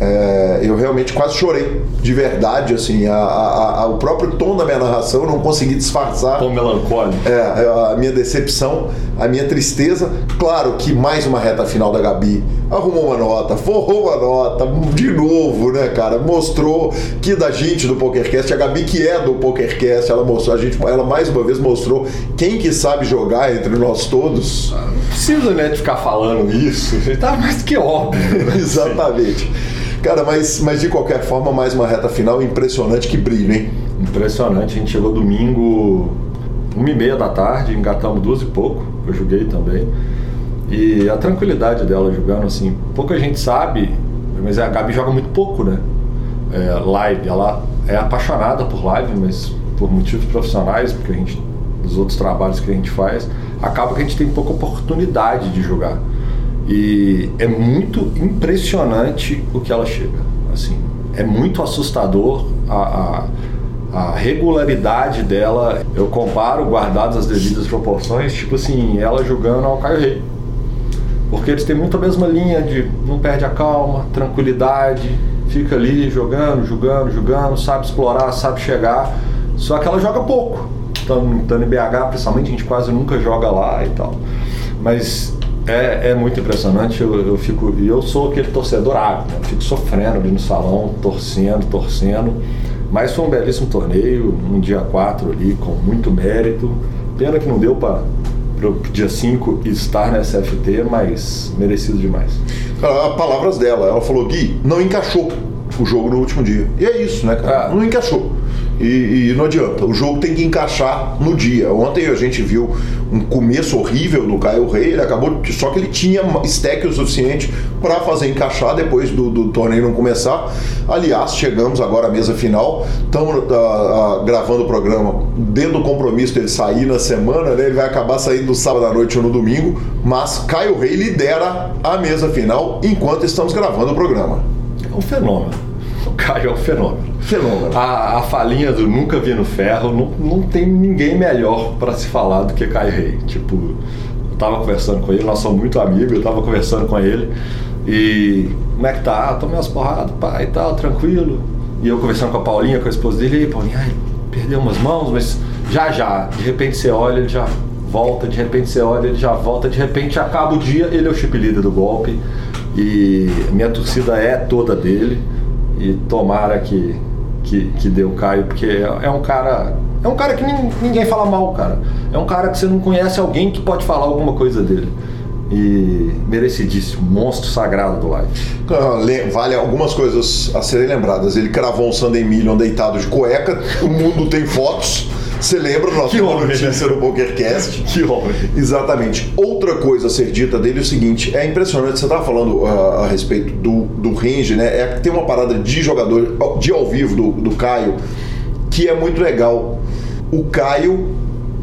É, eu realmente quase chorei, de verdade, assim, a, a, a, o próprio tom da minha narração eu não consegui disfarçar. Tom melancólico. É, a minha decepção, a minha tristeza. Claro que mais uma reta final da Gabi arrumou uma nota, forrou uma nota, de novo, né, cara? Mostrou que da gente do PokerCast, a Gabi que é do PokerCast, ela mostrou, a gente, ela mais uma vez mostrou quem que sabe jogar entre nós todos. Não precisa, né, de ficar falando isso, (laughs) tá mais que óbvio. Né? (laughs) Exatamente. Cara, mas, mas de qualquer forma, mais uma reta final impressionante que brilho, hein? Impressionante. A gente chegou domingo, uma e meia da tarde, engatamos duas e pouco. Eu joguei também. E a tranquilidade dela jogando, assim, pouca gente sabe, mas a Gabi joga muito pouco, né? É, live. Ela é apaixonada por live, mas por motivos profissionais, porque a gente, dos outros trabalhos que a gente faz, acaba que a gente tem pouca oportunidade de jogar. E é muito impressionante o que ela chega. Assim, é muito assustador a, a, a, regularidade dela. Eu comparo, guardadas as devidas proporções, tipo assim, ela jogando ao Caio Rei. Porque eles têm muito a mesma linha de não perde a calma, tranquilidade, fica ali jogando, jogando, jogando, sabe explorar, sabe chegar. Só que ela joga pouco. Estando em BH, principalmente, a gente quase nunca joga lá e tal. Mas é, é muito impressionante, eu, eu fico. E eu sou aquele torcedor ávido, né? eu fico sofrendo ali no salão, torcendo, torcendo. Mas foi um belíssimo torneio, um dia 4 ali, com muito mérito. Pena que não deu para o dia 5 estar na SFT, mas merecido demais. Ah, palavras dela, ela falou, Gui, não encaixou o jogo no último dia. E é isso, né, cara? Ah. Não encaixou. E, e, não adianta, o jogo tem que encaixar no dia. Ontem a gente viu um começo horrível do Caio Rei, ele acabou, só que ele tinha stack o suficiente para fazer encaixar depois do, do, torneio não começar. Aliás, chegamos agora à mesa final, estamos uh, uh, gravando o programa dentro do compromisso dele sair na semana, né? ele vai acabar saindo no sábado à noite ou no domingo, mas Caio Rei lidera a mesa final enquanto estamos gravando o programa. É um fenômeno. O (laughs) Caio é um fenômeno. Fenômeno. A, a falinha do nunca vi no ferro, não, não tem ninguém melhor para se falar do que Caio Rei. Tipo, eu tava conversando com ele, nós somos muito amigos, eu tava conversando com ele. E como é que tá? Ah, tomei umas porradas, pai e tal, tranquilo. E eu conversando com a Paulinha, com a esposa dele, e aí, Paulinha, ai, perdeu umas mãos, mas já já, de repente você olha, ele já volta, de repente você olha, ele já volta, de repente acaba o dia, ele é o chip leader do golpe. E minha torcida é toda dele. E tomara que, que, que dê o Caio, porque é, um cara. É um cara que ninguém fala mal, cara. É um cara que você não conhece alguém que pode falar alguma coisa dele e merecidíssimo, monstro sagrado do live. Ah, vale algumas coisas a serem lembradas. Ele cravou um Sunday Million deitado de cueca, o mundo tem fotos. Você lembra nossa que homem, notícia né? no PokerCast? Que homem. Exatamente. Outra coisa a ser dita dele é o seguinte: é impressionante, você estava falando uh, a respeito do, do range, né? É que tem uma parada de jogador, de ao vivo do, do Caio, que é muito legal. O Caio,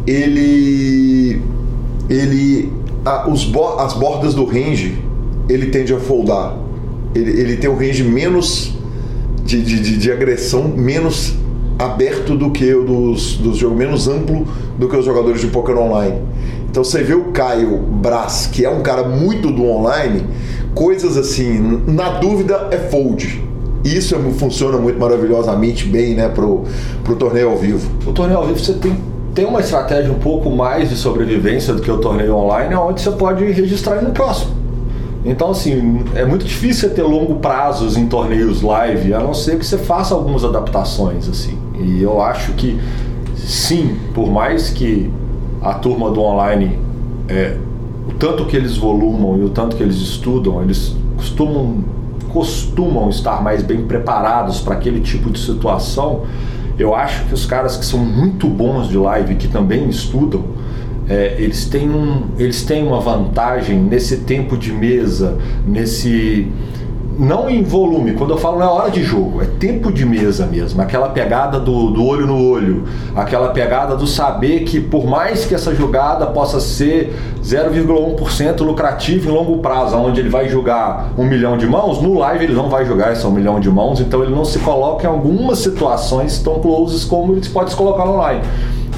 ele. Ele. os, as bordas do range ele tende a foldar. Ele, ele tem um range menos de, de, de, de agressão, menos aberto do que o dos, dos jogos, menos amplo do que os jogadores de poker online. Então você vê o Caio Brás, que é um cara muito do online, coisas assim, na dúvida é fold. Isso é, funciona muito maravilhosamente bem, né, pro, pro torneio ao vivo. O torneio ao vivo você tem tem uma estratégia um pouco mais de sobrevivência do que o torneio online, onde você pode registrar no próximo. Então, assim, é muito difícil ter longo prazos em torneios live, a não ser que você faça algumas adaptações, assim. E eu acho que, sim, por mais que a turma do online, é, o tanto que eles volumam e o tanto que eles estudam, eles costumam, costumam estar mais bem preparados para aquele tipo de situação. Eu acho que os caras que são muito bons de live, que também estudam, é, eles, têm um, eles têm uma vantagem nesse tempo de mesa, nesse. Não em volume, quando eu falo não é hora de jogo, é tempo de mesa mesmo. Aquela pegada do, do olho no olho, aquela pegada do saber que, por mais que essa jogada possa ser 0,1% lucrativo em longo prazo, onde ele vai jogar um milhão de mãos, no live ele não vai jogar esse um milhão de mãos, então ele não se coloca em algumas situações tão closes como ele pode se colocar no live.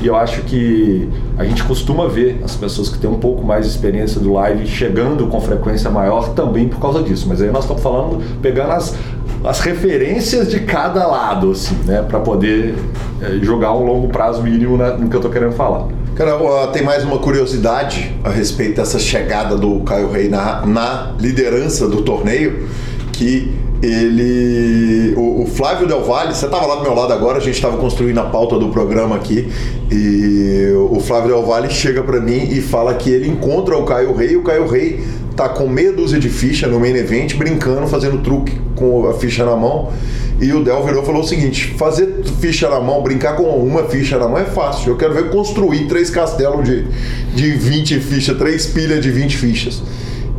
E eu acho que a gente costuma ver as pessoas que têm um pouco mais de experiência do live chegando com frequência maior também por causa disso. Mas aí nós estamos falando, pegando as, as referências de cada lado, assim, né? Para poder é, jogar um longo prazo mínimo né, no que eu estou querendo falar. Cara, tem mais uma curiosidade a respeito dessa chegada do Caio Rei na, na liderança do torneio, que ele. O, o, Flávio Del Valle, você estava lá do meu lado agora, a gente estava construindo a pauta do programa aqui, e o Flávio Del Valle chega para mim e fala que ele encontra o Caio Rei, e o Caio Rei tá com meia dúzia de ficha no main event, brincando, fazendo truque com a ficha na mão. E o Del virou e falou o seguinte: fazer ficha na mão, brincar com uma ficha na mão é fácil. Eu quero ver construir três castelos de, de 20 fichas, três pilhas de 20 fichas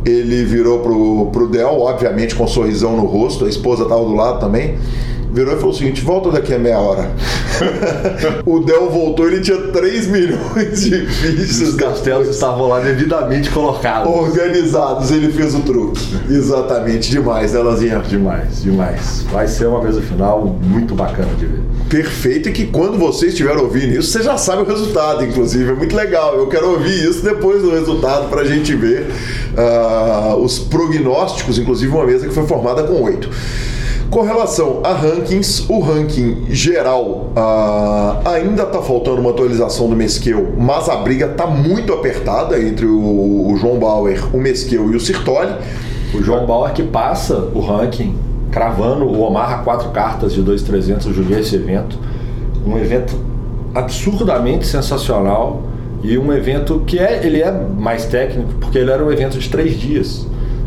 ele virou pro, pro Del, obviamente com um sorrisão no rosto, a esposa estava do lado também. Virou e falou o seguinte: volta daqui a meia hora. (laughs) o Del voltou, ele tinha 3 milhões de fichas. Os castelos estavam lá devidamente colocados. Organizados, ele fez o truque. Exatamente, demais, né, Lazinha? Demais, demais. Vai ser uma mesa final muito bacana de ver. Perfeito, e que quando você estiver ouvindo isso, você já sabe o resultado, inclusive. É muito legal. Eu quero ouvir isso depois do resultado para a gente ver uh, os prognósticos, inclusive uma mesa que foi formada com oito. Com relação a rankings, o ranking geral uh, ainda está faltando uma atualização do Mesquel, mas a briga está muito apertada entre o, o, João Bauer, o Mesquel e o Sirtoli. O João Bauer que passa o ranking, cravando o Omar a quatro cartas de 2,300. Eu joguei esse evento. Um evento absurdamente sensacional e um evento que é, ele é mais técnico porque ele era um evento de três dias.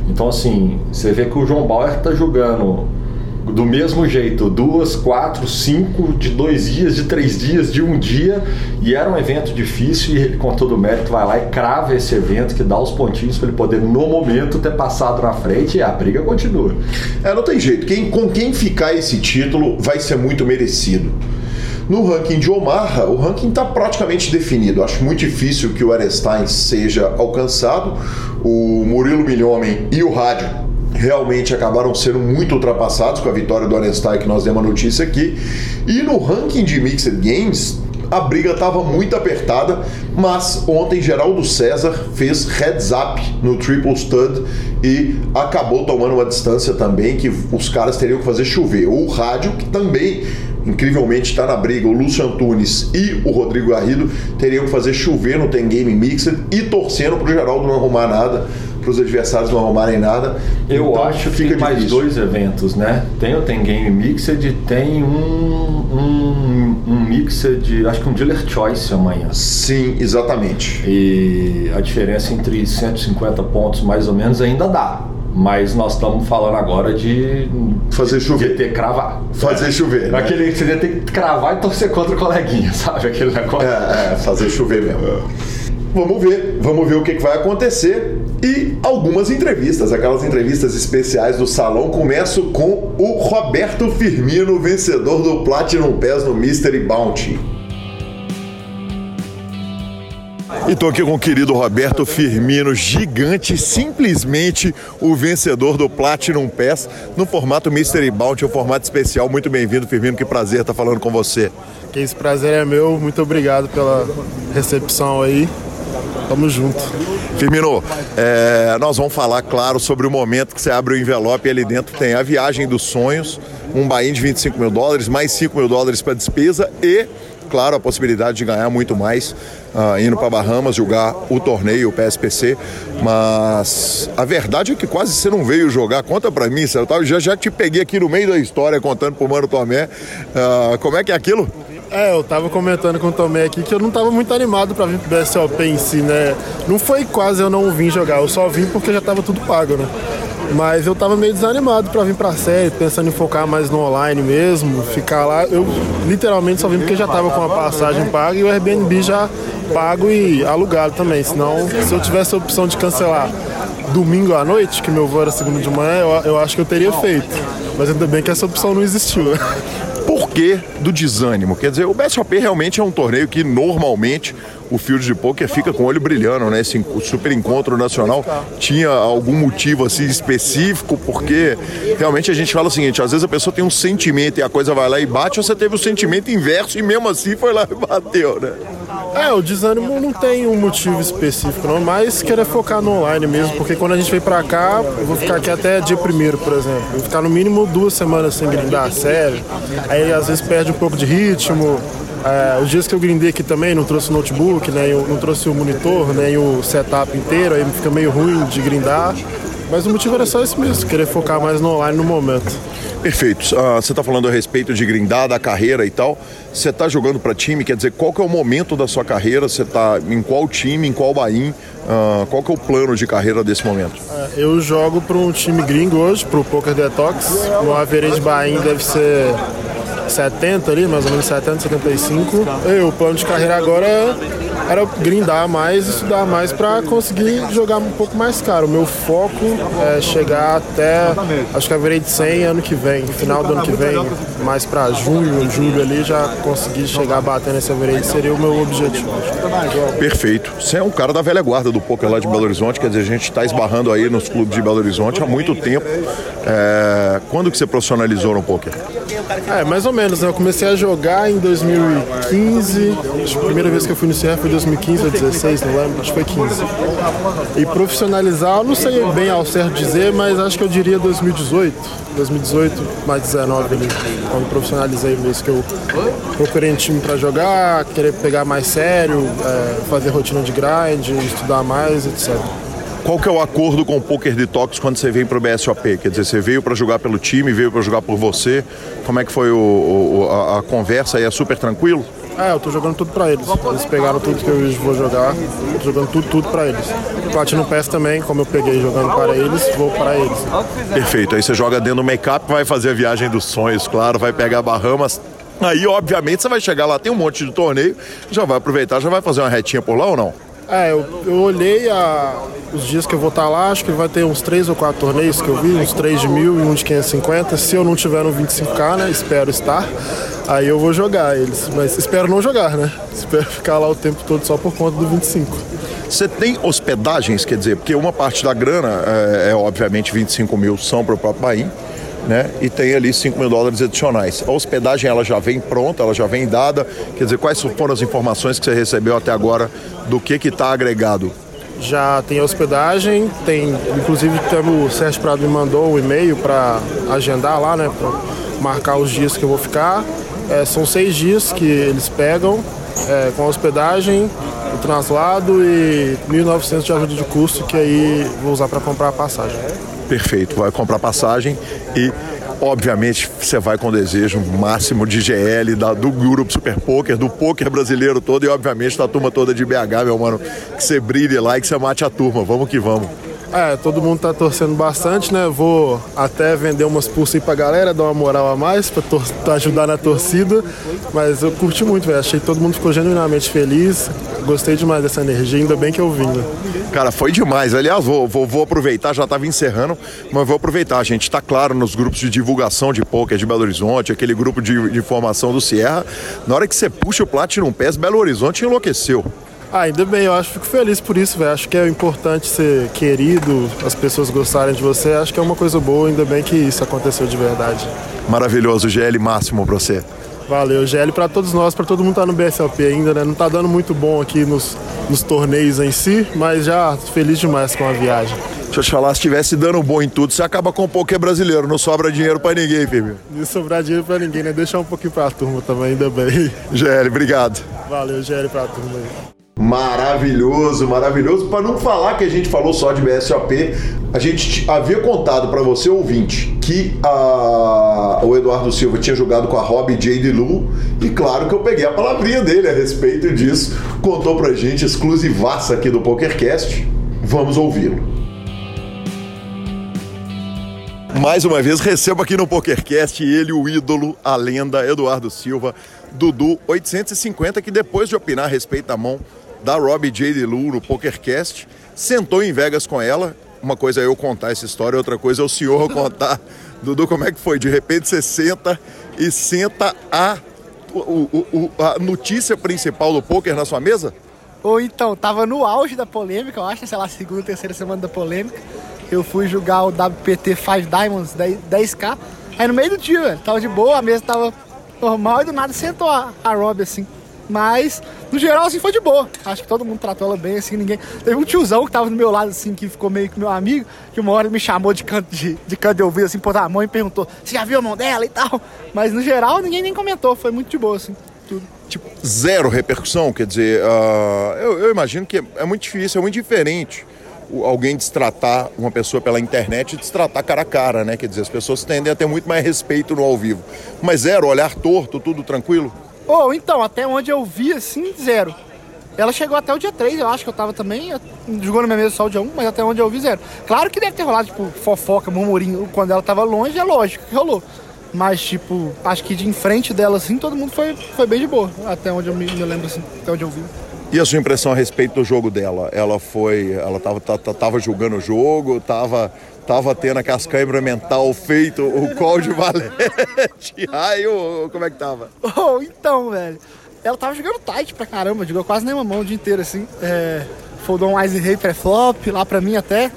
Então, assim, você vê que o João Bauer está jogando do mesmo jeito, duas, quatro, cinco, de dois dias, de três dias, de um dia, e era um evento difícil, e ele, com todo o mérito, vai lá e crava esse evento, que dá os pontinhos para ele poder, no momento, ter passado na frente, e a briga continua. É, não tem jeito. Quem, com quem ficar esse título vai ser muito merecido. No ranking de Omaha, o ranking está praticamente definido. Acho muito difícil que o Arestein seja alcançado. O Murilo Milhomem e o Rádio realmente acabaram sendo muito ultrapassados com a vitória do Arenstein que nós demos a notícia aqui. E no ranking de Mixed Games, a briga estava muito apertada, mas ontem Geraldo César fez heads up no triple stud e acabou tomando uma distância também que os caras teriam que fazer chover. O rádio, que também incrivelmente está na briga, o Lúcio Antunes e o Rodrigo Garrido teriam que fazer chover no Ten Game Mixed e torcendo para o Geraldo não arrumar nada para os adversários não arrumarem nada. Eu então, acho que tem mais dois eventos, né? Tem o Tem Game Mixed, tem um, um, um Mixed, acho que um Dealer Choice amanhã. Sim, exatamente. E a diferença entre 150 pontos mais ou menos ainda dá. Mas nós estamos falando agora de fazer chover. De ter cravar. Fazer é. chover. Né? Aquele que você ter que cravar e torcer contra o coleguinha, (laughs) sabe? Aquele negócio. É, é fazer chover mesmo. Vamos ver, vamos ver o que, que vai acontecer. E algumas entrevistas, aquelas entrevistas especiais do salão. Começo com o Roberto Firmino, vencedor do Platinum Pass no Mystery Bounty. E tô aqui com o querido Roberto Firmino, gigante, simplesmente o vencedor do Platinum Pass no formato Mystery Bounty, um formato especial. Muito bem-vindo, Firmino, que prazer estar falando com você. Que esse prazer é meu, muito obrigado pela recepção aí. Tamo junto. Firmino, é, nós vamos falar, claro, sobre o momento que você abre o envelope e ali dentro tem a viagem dos sonhos, um bain de 25 mil dólares, mais 5 mil dólares para despesa e claro, a possibilidade de ganhar muito mais uh, indo para Bahamas jogar o torneio, o PSPC. Mas a verdade é que quase você não veio jogar. Conta para mim, eu já, já te peguei aqui no meio da história contando pro Mano Tomé. Uh, como é que é aquilo? É, eu tava comentando com o Tomé aqui que eu não tava muito animado para vir pro BSOP em si, né? Não foi quase eu não vim jogar, eu só vim porque já tava tudo pago, né? Mas eu tava meio desanimado para vir pra série, pensando em focar mais no online mesmo, ficar lá. Eu literalmente só vim porque já tava com a passagem paga e o Airbnb já pago e alugado também. Senão, se eu tivesse a opção de cancelar domingo à noite, que meu voo era segundo de manhã, eu, eu acho que eu teria feito. Mas ainda bem que essa opção não existiu. (laughs) Por que do desânimo? Quer dizer, o BSOP realmente é um torneio que normalmente o field de poker fica com o olho brilhando, né? Esse super encontro nacional tinha algum motivo assim específico, porque realmente a gente fala o seguinte: às vezes a pessoa tem um sentimento e a coisa vai lá e bate, você teve o sentimento inverso e mesmo assim foi lá e bateu, né? É, o desânimo não tem um motivo específico, não, mas querer focar no online mesmo, porque quando a gente vem pra cá, eu vou ficar aqui até dia primeiro, por exemplo. vou ficar no mínimo duas semanas sem grindar, sério. Aí às vezes perde um pouco de ritmo, é, os dias que eu grindei aqui também, não trouxe o notebook, né, eu não trouxe o monitor, nem né, o setup inteiro, aí fica meio ruim de grindar. Mas o motivo era só esse mesmo, querer focar mais no online no momento. Perfeito. Uh, você está falando a respeito de grindar, da carreira e tal. Você está jogando para time, quer dizer, qual que é o momento da sua carreira? Você está em qual time, em qual bain? Uh, qual que é o plano de carreira desse momento? Uh, eu jogo para um time gringo hoje, para o Poker Detox. No average bain deve ser 70 ali, mais ou menos 70, 75. E o plano de carreira agora era grindar mais, estudar mais para conseguir jogar um pouco mais caro. O meu foco é chegar até, acho que haverei de 100 ano que vem, final do ano que vem, mais para junho, julho ali, já conseguir chegar batendo esse average seria o meu objetivo. Perfeito. Você é um cara da velha guarda do poker lá de Belo Horizonte, quer dizer, a gente está esbarrando aí nos clubes de Belo Horizonte há muito tempo. É... Quando que você profissionalizou no poker? É, mais ou menos, né? Eu comecei a jogar em 2015. a primeira vez que eu fui no CR foi 2015 ou 2016, não lembro, acho que foi 15. E profissionalizar, não sei bem ao certo dizer, mas acho que eu diria 2018. 2018 mais 19 ali, quando profissionalizei mesmo, que eu procurei um time para jogar, querer pegar mais sério, é, fazer rotina de grind, estudar mais, etc. Qual que é o acordo com o Poker Detox quando você vem para o BSOP? Quer dizer, você veio para jogar pelo time, veio para jogar por você. Como é que foi o, o, a, a, conversa aí? É super tranquilo? É, eu tô jogando tudo para eles. Eles pegaram tudo que eu vou jogar, tô jogando tudo, tudo para eles. Platinum Pass também, como eu peguei jogando para eles, vou para eles. Perfeito, aí você joga dentro do make-up, vai fazer a viagem dos sonhos, claro, vai pegar Bahamas, Aí, obviamente, você vai chegar lá, tem um monte de torneio, já vai aproveitar, já vai fazer uma retinha por lá ou não? É, eu, eu olhei a, os dias que eu vou estar lá, acho que vai ter uns três ou quatro torneios que eu vi, uns 3 de mil e um de 550. Se eu não tiver no 25k, né? Espero estar. Aí eu vou jogar eles. Mas espero não jogar, né? Espero ficar lá o tempo todo só por conta do 25. Você tem hospedagens, quer dizer, porque uma parte da grana é, é obviamente 25 mil são para o próprio Bahia né? E tem ali 5 mil dólares adicionais. A hospedagem ela já vem pronta, ela já vem dada. Quer dizer, quais foram as informações que você recebeu até agora do que está agregado? Já tem hospedagem, tem, inclusive o Sérgio Prado me mandou um e-mail para agendar lá, né? Para marcar os dias que eu vou ficar. É, são seis dias que eles pegam é, com a hospedagem, o translado e 1.900 de ajuda de custo que aí vou usar para comprar a passagem perfeito. Vai comprar passagem e obviamente você vai com desejo máximo de GL, da, do grupo Super Poker, do poker brasileiro todo e obviamente da turma toda de BH, meu mano, que você brilhe lá e que você mate a turma. Vamos que vamos. É, todo mundo tá torcendo bastante, né? Vou até vender umas pulsas aí pra galera, dar uma moral a mais pra, pra ajudar na torcida. Mas eu curti muito, velho. Achei que todo mundo ficou genuinamente feliz. Gostei demais dessa energia, ainda bem que eu vim, né? Cara, foi demais. Aliás, vou, vou, vou aproveitar, já estava encerrando, mas vou aproveitar. A gente está claro nos grupos de divulgação de poker de Belo Horizonte, aquele grupo de, de formação do Sierra. Na hora que você puxa o Platinum Pass, Belo Horizonte enlouqueceu. Ah, ainda bem, eu acho, fico feliz por isso, velho. Acho que é importante ser querido, as pessoas gostarem de você. Acho que é uma coisa boa, ainda bem que isso aconteceu de verdade. Maravilhoso, GL máximo pra você. Valeu, GL para todos nós, para todo mundo tá no BSLP ainda, né? Não tá dando muito bom aqui nos, nos torneios em si, mas já feliz demais com a viagem. Deixa eu te falar, se estivesse dando bom em tudo, você acaba com o poker brasileiro, não sobra dinheiro para ninguém, filho. Não sobrar dinheiro para ninguém, né? Deixar um pouquinho pra turma também, ainda bem. GL, obrigado. Valeu, GL pra turma aí. Maravilhoso, maravilhoso. Para não falar que a gente falou só de BSOP, a gente havia contado para você, ouvinte, que a... o Eduardo Silva tinha jogado com a Rob J. Lu e claro que eu peguei a palavrinha dele a respeito disso. Contou pra gente, exclusivaça aqui do PokerCast. Vamos ouvi-lo. Mais uma vez recebo aqui no PokerCast ele, o ídolo, a lenda, Eduardo Silva, Dudu 850, que depois de opinar a respeito da mão da Robbie J. DeLu no PokerCast, sentou em Vegas com ela. Uma coisa é eu contar essa história, outra coisa é o senhor (laughs) contar. Dudu, como é que foi? De repente você senta e senta a, o, o, a notícia principal do poker na sua mesa? Ou então, tava no auge da polêmica, eu acho, sei lá, segunda, terceira semana da polêmica. Eu fui jogar o WPT 5 Diamonds 10k. Aí no meio do dia, velho, tava de boa, a mesa tava normal e do nada sentou a, a Rob assim. Mas, no geral, assim, foi de boa. Acho que todo mundo tratou ela bem, assim, ninguém. Teve um tiozão que tava do meu lado, assim, que ficou meio que meu amigo, que uma hora me chamou de canto de, de canto de ouvido, assim, pôs a mão e perguntou se já viu a mão dela e tal. Mas, no geral, ninguém nem comentou, foi muito de boa, assim, tudo. Tipo, zero repercussão, quer dizer, uh, eu, eu imagino que é muito difícil, é muito diferente alguém destratar uma pessoa pela internet e destratar cara a cara, né? Quer dizer, as pessoas tendem a ter muito mais respeito no ao vivo. Mas zero, olhar torto, tudo tranquilo? Oh, então, até onde eu vi, assim, zero. Ela chegou até o dia 3, eu acho que eu tava também, jogou na minha mesa só o dia 1, mas até onde eu vi zero. Claro que deve ter rolado, tipo, fofoca, murmurinho, quando ela tava longe, é lógico que rolou. Mas, tipo, acho que de em frente dela, assim, todo mundo foi, foi bem de boa, até onde eu me, me lembro, assim, até onde eu vi. E a sua impressão a respeito do jogo dela? Ela foi. Ela tava, tava julgando o jogo, tava, tava tendo a cascãibra mental feito o de valete. (laughs) Ai, como é que tava? Oh, então, velho. Ela tava jogando tight pra caramba, jogou quase nenhuma mão o dia inteiro, assim. É, foldou um Ice Rei pré-flop, lá pra mim até.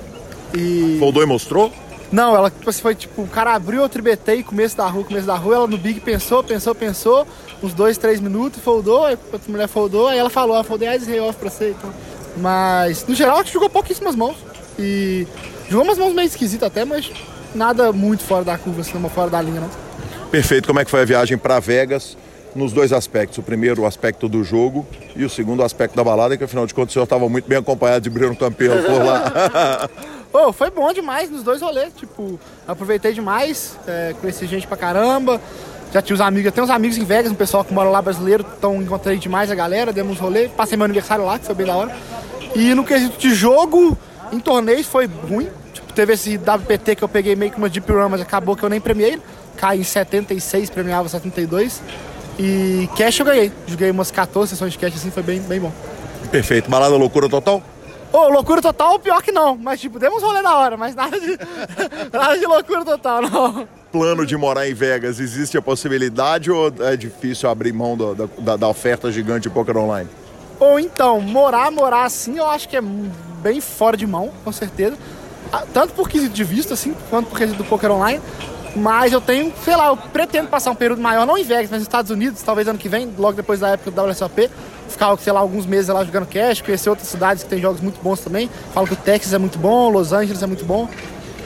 E. Foldou e mostrou? Não, ela tipo, assim, foi tipo, o cara abriu o tribetei, começo da rua, começo da rua, ela no big pensou, pensou, pensou uns dois, três minutos, foldou, aí a mulher foldou, aí ela falou, ah, foldei Ice Rei off pra você, então. Mas, no geral, a gente jogou pouquíssimas mãos. E jogou umas mãos meio esquisitas até, mas nada muito fora da curva, assim, fora da linha, não. Perfeito. Como é que foi a viagem para Vegas? Nos dois aspectos. O primeiro, o aspecto do jogo, e o segundo, o aspecto da balada, que afinal de contas o senhor estava muito bem acompanhado de Bruno Campelo por lá. (laughs) oh, foi bom demais nos dois rolês. Tipo, aproveitei demais, é, conheci gente pra caramba. Já tinha os amigos, tem uns amigos em Vegas, um pessoal que mora lá brasileiro, então encontrei demais a galera, demos rolê, passei meu aniversário lá, que foi bem da hora. E no quesito de jogo, em torneios foi ruim. Tipo, teve esse WPT que eu peguei meio que uma deep run, mas acabou que eu nem premiei. Caí em 76, premiava 72. E cash eu ganhei. Joguei umas 14 sessões de cash assim, foi bem, bem bom. Perfeito. Balada loucura total? Ô, oh, loucura total, pior que não. Mas, tipo, demos rolê da hora, mas nada de, (laughs) nada de loucura total, não plano de morar em Vegas, existe a possibilidade ou é difícil abrir mão da, da, da oferta gigante de poker online? Ou então, morar, morar assim, eu acho que é bem fora de mão, com certeza. Ah, tanto por quesito de vista, assim, quanto por quesito do poker online. Mas eu tenho, sei lá, eu pretendo passar um período maior, não em Vegas, mas nos Estados Unidos, talvez ano que vem, logo depois da época do WSOP. Ficar, sei lá, alguns meses lá jogando cash, conhecer outras cidades que tem jogos muito bons também. Falo que o Texas é muito bom, Los Angeles é muito bom.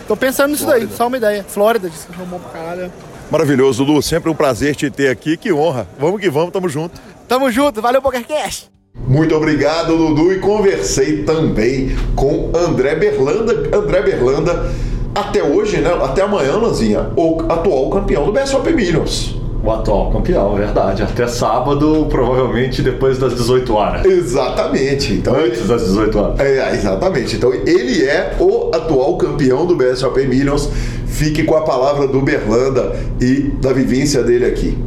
Tô pensando nisso Flórida. daí, só uma ideia. Flórida, disse que é bom pra caralho. Maravilhoso, Dudu. Sempre um prazer te ter aqui. Que honra. Vamos que vamos, tamo junto. Tamo junto. Valeu, PokerCast. Muito obrigado, Dudu. E conversei também com André Berlanda. André Berlanda, até hoje, né? Até amanhã, Lanzinha, o atual campeão do BSOP Millions. O atual campeão, verdade. Até sábado, provavelmente depois das 18 horas. Exatamente. Então, Antes das 18 horas. É, exatamente. Então ele é o atual campeão do BSOP Millions. Fique com a palavra do Berlanda e da vivência dele aqui.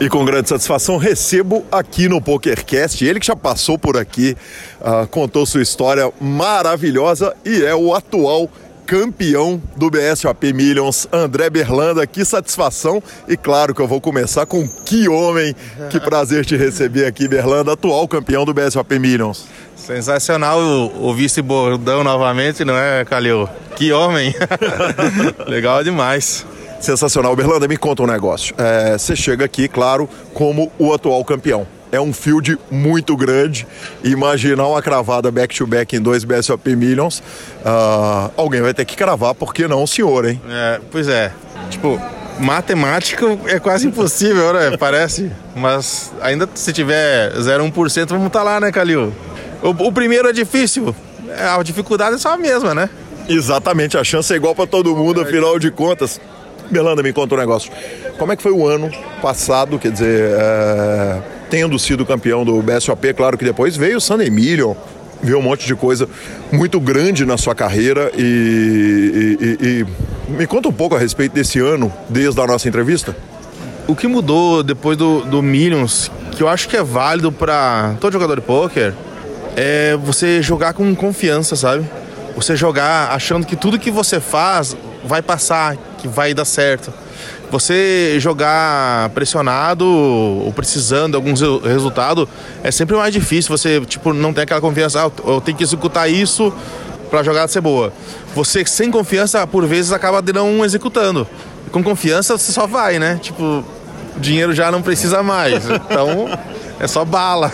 E com grande satisfação recebo aqui no PokerCast ele que já passou por aqui, uh, contou sua história maravilhosa e é o atual campeão do BSOP Millions, André Berlanda. Que satisfação! E claro que eu vou começar com que homem, que (laughs) prazer te receber aqui, Berlanda, atual campeão do BSOP Millions. Sensacional o, o vice-bordão novamente, não é, Calil? Que homem! (laughs) (laughs) Legal demais. Sensacional. Berlanda, me conta um negócio. É, você chega aqui, claro, como o atual campeão é um field muito grande. Imaginar uma cravada back-to-back -back em dois BSOP Millions, uh, alguém vai ter que cravar, por que não o senhor, hein? É, pois é. Tipo, matemática é quase impossível, né? Parece. Mas ainda se tiver 0,1%, vamos estar tá lá, né, Calil? O, o primeiro é difícil. É, a dificuldade é só a mesma, né? Exatamente, a chance é igual para todo mundo, afinal de contas. Belanda, me conta um negócio. Como é que foi o ano passado? Quer dizer, é tendo sido campeão do BSOP, claro que depois veio o San Emilio, viu um monte de coisa muito grande na sua carreira e, e, e, me conta um pouco a respeito desse ano, desde a nossa entrevista. O que mudou depois do, do Millions, que eu acho que é válido para todo jogador de pôquer, é você jogar com confiança, sabe? Você jogar achando que tudo que você faz vai passar, que vai dar certo você jogar pressionado ou precisando de algum resultado é sempre mais difícil. Você tipo não tem aquela confiança, ah, eu tenho que executar isso para a jogada ser boa. Você sem confiança por vezes acaba não executando. Com confiança você só vai, né? Tipo, dinheiro já não precisa mais. Então é só bala.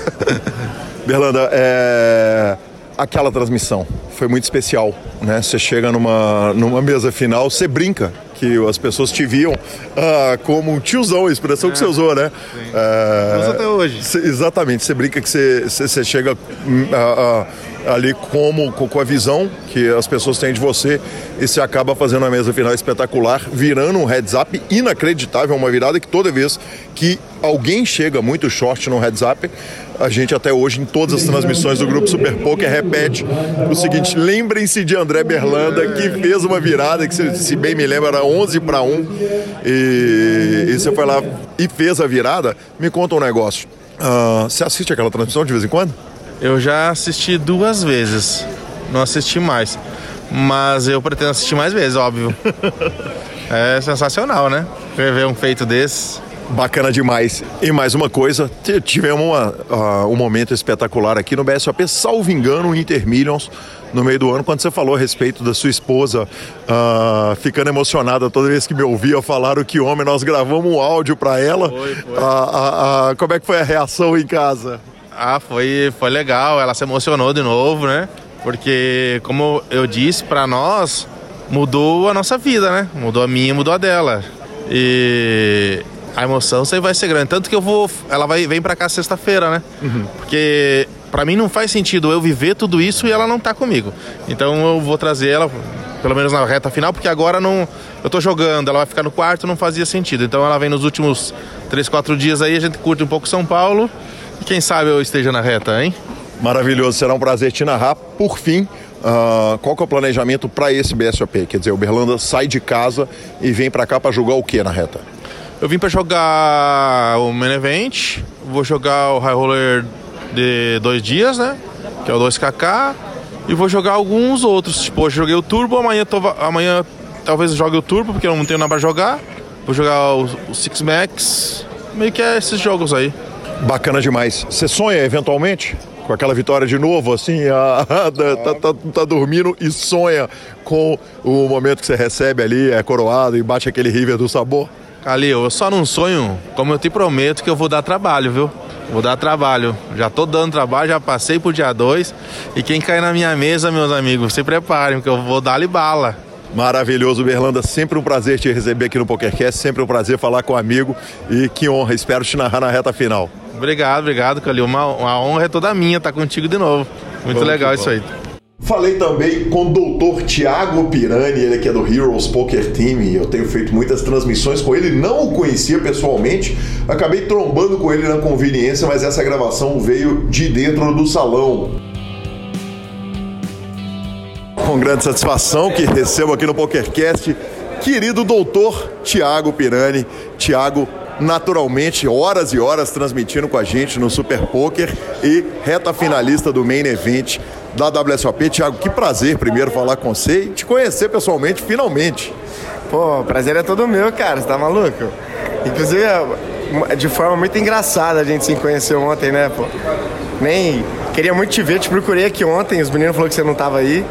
(laughs) Berlanda, é aquela transmissão foi muito especial, né? Você chega numa, numa mesa final, você brinca que as pessoas te viam ah, como um tiozão, a expressão é, que você usou, né? É, até hoje. Cê, exatamente, você brinca que você, você chega hum, ah, ali como com a visão que as pessoas têm de você e você acaba fazendo uma mesa final espetacular, virando um heads up inacreditável, uma virada que toda vez que alguém chega muito short no heads up, a gente até hoje em todas as transmissões do grupo Super Poker repete o seguinte: lembrem-se de André Berlanda que fez uma virada que se bem me lembra era 11 para 1 e, e você foi lá e fez a virada. Me conta um negócio. Uh, você assiste aquela transmissão de vez em quando? Eu já assisti duas vezes, não assisti mais, mas eu pretendo assistir mais vezes, óbvio. (laughs) é sensacional, né? Ver um feito desse. Bacana demais. E mais uma coisa, tivemos uma, uh, um momento espetacular aqui no BSOP, salvo engano, Inter Millions, no meio do ano, quando você falou a respeito da sua esposa uh, ficando emocionada toda vez que me ouvia falar o que homem, nós gravamos um áudio para ela. Foi, foi. Uh, como é que foi a reação em casa? Ah, foi, foi legal, ela se emocionou de novo, né? Porque, como eu disse, para nós mudou a nossa vida, né? Mudou a minha, mudou a dela. E a emoção sempre vai ser grande. Tanto que eu vou. Ela vai, vem pra cá sexta-feira, né? Uhum. Porque para mim não faz sentido eu viver tudo isso e ela não tá comigo. Então eu vou trazer ela, pelo menos na reta final, porque agora não. Eu tô jogando, ela vai ficar no quarto, não fazia sentido. Então ela vem nos últimos 3, 4 dias aí, a gente curte um pouco São Paulo. E quem sabe eu esteja na reta, hein? Maravilhoso, será um prazer te narrar. Por fim, Uh, qual que é o planejamento para esse BSOP? Quer dizer, o Berlanda sai de casa e vem para cá para jogar o que na reta? Eu vim para jogar o Main Event, vou jogar o High Roller de dois dias, né? Que é o 2KK. E vou jogar alguns outros. Tipo, hoje joguei o Turbo, amanhã, tô, amanhã talvez jogue o Turbo, porque eu não tenho nada para jogar. Vou jogar o, o Six Max. Meio que é esses jogos aí. Bacana demais. Você sonha eventualmente? com aquela vitória de novo, assim, a, (laughs) a, tá, tá, tá, dormindo e sonha com o momento que você recebe ali, é coroado e bate aquele river do sabor? Calil, eu só não sonho, como eu te prometo, que eu vou dar trabalho, viu? Vou dar trabalho. Já tô dando trabalho, já passei pro dia 2. E quem cair na minha mesa, meus amigos, se preparem, que eu vou dar-lhe bala. Maravilhoso, Berlanda. Sempre um prazer te receber aqui no PokerCast. Sempre um prazer falar com um amigo. E que honra. Espero te narrar na reta final. Obrigado, obrigado, Calil. Uma, uma honra é toda minha estar contigo de novo. Muito legal isso aí. Falei também com o doutor Tiago Pirani, ele que é do Heroes Poker Team. Eu tenho feito muitas transmissões com ele, não o conhecia pessoalmente, acabei trombando com ele na conveniência, mas essa gravação veio de dentro do salão. Com grande satisfação que recebo aqui no PokerCast, querido doutor Tiago Pirani. Tiago, naturalmente, horas e horas transmitindo com a gente no Super Poker e reta finalista do Main Event da WSOP. Thiago, que prazer primeiro falar com você e te conhecer pessoalmente, finalmente. Pô, prazer é todo meu, cara, você tá maluco? Inclusive, é de forma muito engraçada a gente se conheceu ontem, né, pô? Nem queria muito te ver, te procurei aqui ontem, os meninos falaram que você não tava aí.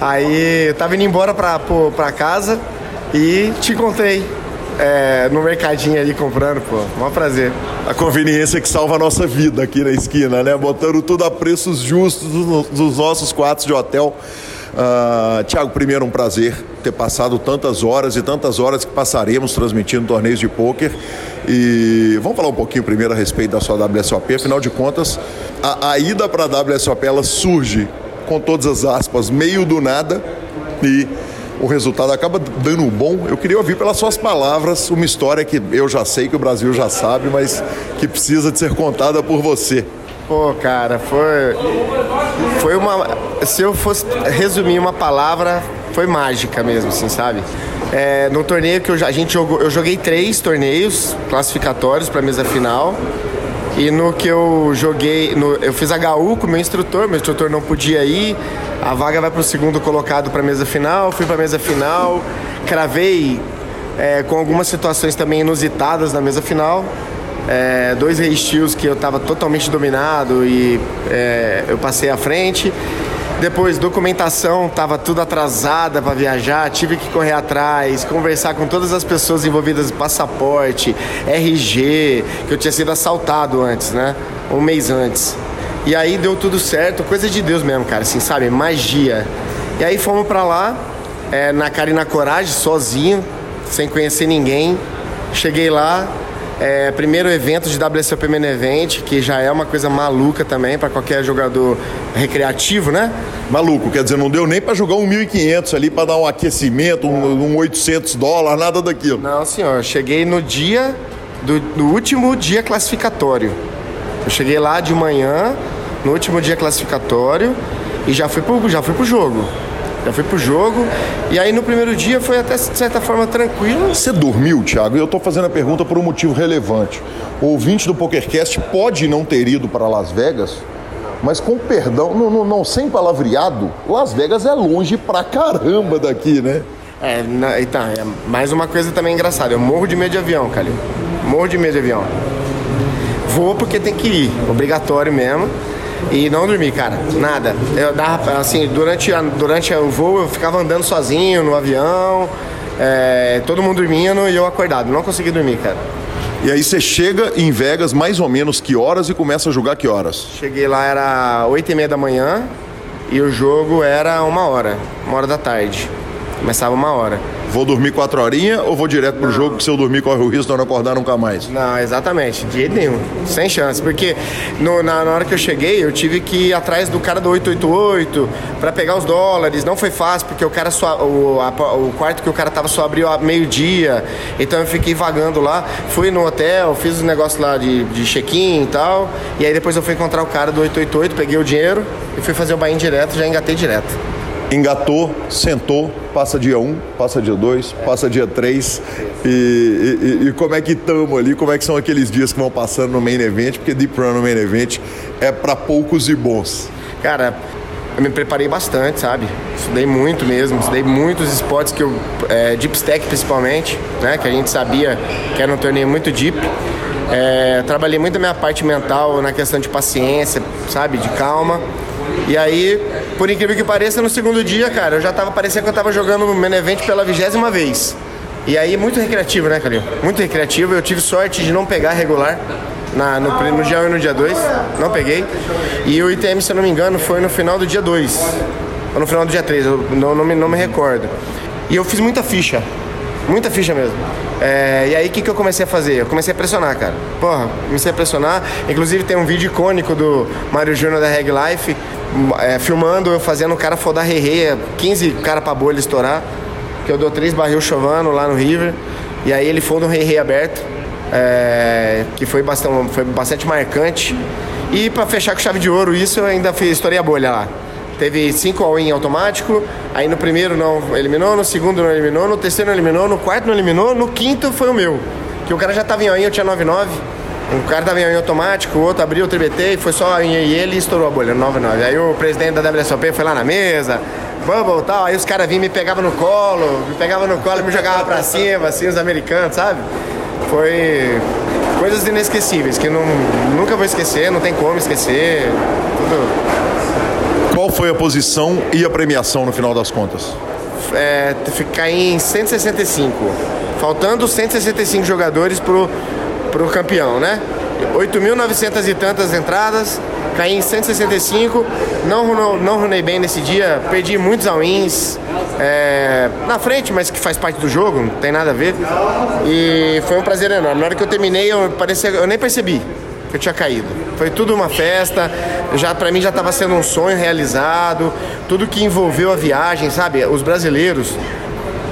Aí eu tava indo embora pra, pra casa e te encontrei é, no mercadinho ali comprando, pô. Mó prazer. A conveniência que salva a nossa vida aqui na esquina, né? Botando tudo a preços justos dos nossos quartos de hotel. Uh, Tiago, primeiro um prazer ter passado tantas horas e tantas horas que passaremos transmitindo torneios de pôquer. E vamos falar um pouquinho primeiro a respeito da sua WSOP. Afinal de contas, a, a ida para a WSOP ela surge com todas as aspas, meio do nada e o resultado acaba dando bom. Eu queria ouvir pelas suas palavras uma história que eu já sei, que o Brasil já sabe, mas que precisa de ser contada por você. Pô, cara, foi. Foi uma. Se eu fosse resumir uma palavra, foi mágica mesmo, assim, sabe? É, no torneio que eu, a gente jogou, eu joguei três torneios classificatórios para mesa final. E no que eu joguei, no, eu fiz HU com o meu instrutor, meu instrutor não podia ir. A vaga vai para o segundo colocado para a mesa final. Fui para a mesa final, cravei é, com algumas situações também inusitadas na mesa final. É, dois reistios que eu estava totalmente dominado e é, eu passei à frente. Depois, documentação, estava tudo atrasada para viajar, tive que correr atrás, conversar com todas as pessoas envolvidas passaporte, RG, que eu tinha sido assaltado antes, né? Um mês antes. E aí deu tudo certo, coisa de Deus mesmo, cara, assim, sabe? Magia. E aí fomos para lá, é, na cara e na coragem, sozinho, sem conhecer ninguém. Cheguei lá, é, primeiro evento de WSOP Main Event, que já é uma coisa maluca também para qualquer jogador recreativo, né? Maluco, quer dizer, não deu nem para jogar um 1.500 ali para dar um aquecimento, um, um 800 dólares, nada daquilo. Não, senhor. Cheguei no dia do, do último dia classificatório. Eu cheguei lá de manhã, no último dia classificatório, e já fui pro, já fui pro jogo. Já fui pro jogo. E aí no primeiro dia foi até de certa forma tranquilo. Você dormiu, Thiago? E eu tô fazendo a pergunta por um motivo relevante. O ouvinte do PokerCast pode não ter ido para Las Vegas, mas com perdão, não, não, não, sem palavreado, Las Vegas é longe pra caramba daqui, né? É, na, então, é mais uma coisa também engraçada. Eu morro de medo de avião, Calil. Morro de medo de avião. Vou porque tem que ir, obrigatório mesmo. E não dormi, cara, nada. Eu dava, assim, durante, a, durante o voo eu ficava andando sozinho no avião, é, todo mundo dormindo e eu acordado. Não consegui dormir, cara. E aí você chega em Vegas mais ou menos que horas e começa a jogar que horas? Cheguei lá, era 8 e meia da manhã e o jogo era uma hora, uma hora da tarde. Começava uma hora. Vou dormir quatro horinhas ou vou direto pro não. jogo que se eu dormir corre o risco de não acordar nunca mais? Não, exatamente, de jeito nenhum. Sem chance. Porque no, na, na, hora que eu cheguei, eu tive que ir atrás do cara do 888 para pegar os dólares. Não foi fácil, porque o cara só. O, a, o quarto que o cara tava só abriu a meio-dia. Então eu fiquei vagando lá. Fui no hotel, fiz os negócios lá de, de check-in e tal. E aí depois eu fui encontrar o cara do 888, peguei o dinheiro e fui fazer o buy direto, já engatei direto engatou, sentou, passa dia 1, um, passa dia 2, passa dia 3. E, e, e, como é que estamos ali? Como é que são aqueles dias que vão passando no main event? Porque Deep Run no main event é para poucos e bons. Cara, eu me preparei bastante, sabe? Estudei muito mesmo, estudei muitos spots que eu. É, deep stack principalmente, né? Que a gente sabia que era um torneio muito deep. É, trabalhei muito a minha parte mental na questão de paciência, sabe? De calma. E aí, por incrível que pareça, no segundo dia, cara, eu já tava parecendo que eu tava jogando o main event pela vigésima vez. E aí, muito recreativo, né, Calil? Muito recreativo. Eu tive sorte de não pegar regular na, no, no dia 1 e no dia 2. Não peguei. E o ITM, se eu não me engano, foi no final do dia 2. Ou no final do dia 3, eu não, não, me, não me recordo. E eu fiz muita ficha. Muita ficha mesmo. É, e aí, o que, que eu comecei a fazer? Eu comecei a pressionar, cara. Porra, comecei a pressionar. Inclusive, tem um vídeo icônico do Mário Júnior da Reg Life, é, filmando eu fazendo o cara fodar rei 15 cara pra bolha estourar. Que eu dou três barril chovando lá no River. E aí ele foda um rei aberto. É, que foi bastante, foi bastante marcante. E para fechar com chave de ouro, isso eu ainda fiz, estourei a bolha lá. Teve cinco all-in automático, aí no primeiro não eliminou, no segundo não eliminou, no terceiro não eliminou, no quarto não eliminou, no quinto foi o meu. Que o cara já tava em all-in, eu tinha 9-9. Um cara tava em automático, o outro abriu o TBT e foi só eu e ele e estourou a bolha, 9-9. Aí o presidente da WSOP foi lá na mesa, bubble e tal, aí os caras vinham me pegavam no colo, me pegavam no colo e me jogavam pra cima, assim, os americanos, sabe? Foi coisas inesquecíveis, que não, nunca vou esquecer, não tem como esquecer, tudo... Qual foi a posição e a premiação no final das contas? É, ficar em 165, faltando 165 jogadores pro, pro campeão, né? 8.900 e tantas entradas, caí em 165, não, não runei bem nesse dia, perdi muitos all-ins é, na frente, mas que faz parte do jogo, não tem nada a ver. E foi um prazer enorme. Na hora que eu terminei, eu, parecia, eu nem percebi que eu tinha caído. Foi tudo uma festa, já para mim já estava sendo um sonho realizado, tudo que envolveu a viagem, sabe? Os brasileiros,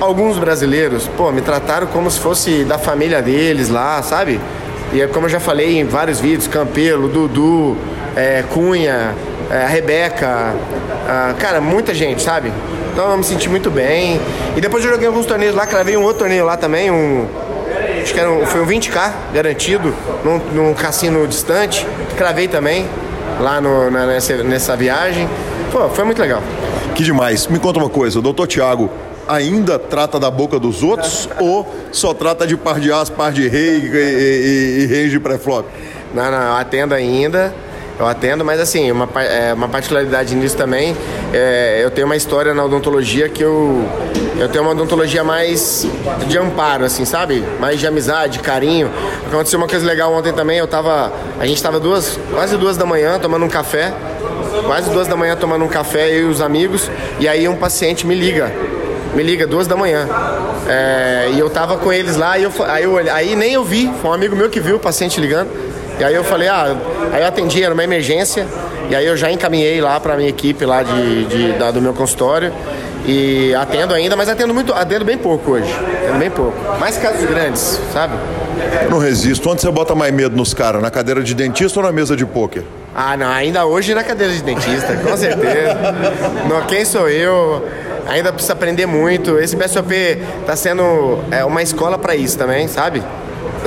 alguns brasileiros, pô, me trataram como se fosse da família deles lá, sabe? E é como eu já falei em vários vídeos, Campelo, Dudu, é, Cunha, é, Rebeca, a, cara, muita gente, sabe? Então eu me senti muito bem. E depois eu joguei alguns torneios lá, cravei um outro torneio lá também, um. Acho que era um, foi um 20k garantido, num, num cassino distante. Cravei também lá no, na, nessa, nessa viagem. Pô, foi muito legal. Que demais. Me conta uma coisa, o doutor Tiago ainda trata da boca dos outros ou só trata de par de as, par de rei e, e, e reis de pré-flop? Não, não, eu atendo ainda eu atendo, mas assim, uma, é, uma particularidade nisso também, é, eu tenho uma história na odontologia que eu, eu tenho uma odontologia mais de amparo, assim, sabe? Mais de amizade, carinho. Aconteceu uma coisa legal ontem também, eu tava, a gente tava duas, quase duas da manhã tomando um café, quase duas da manhã tomando um café, eu e os amigos, e aí um paciente me liga, me liga duas da manhã. É, e eu tava com eles lá, e eu, aí, eu, aí nem eu vi, foi um amigo meu que viu o paciente ligando. E aí eu falei, ah, aí eu atendi, era uma emergência, e aí eu já encaminhei lá para minha equipe lá de, de da, do meu consultório. E atendo ainda, mas atendo muito, atendo bem pouco hoje. Atendo bem pouco. Mais casos grandes, sabe? Eu não resisto. Onde você bota mais medo nos caras? Na cadeira de dentista ou na mesa de pôquer? Ah, não, ainda hoje na cadeira de dentista, com certeza. (laughs) não, quem sou eu? Ainda precisa aprender muito. Esse BSOP está sendo é, uma escola para isso também, sabe?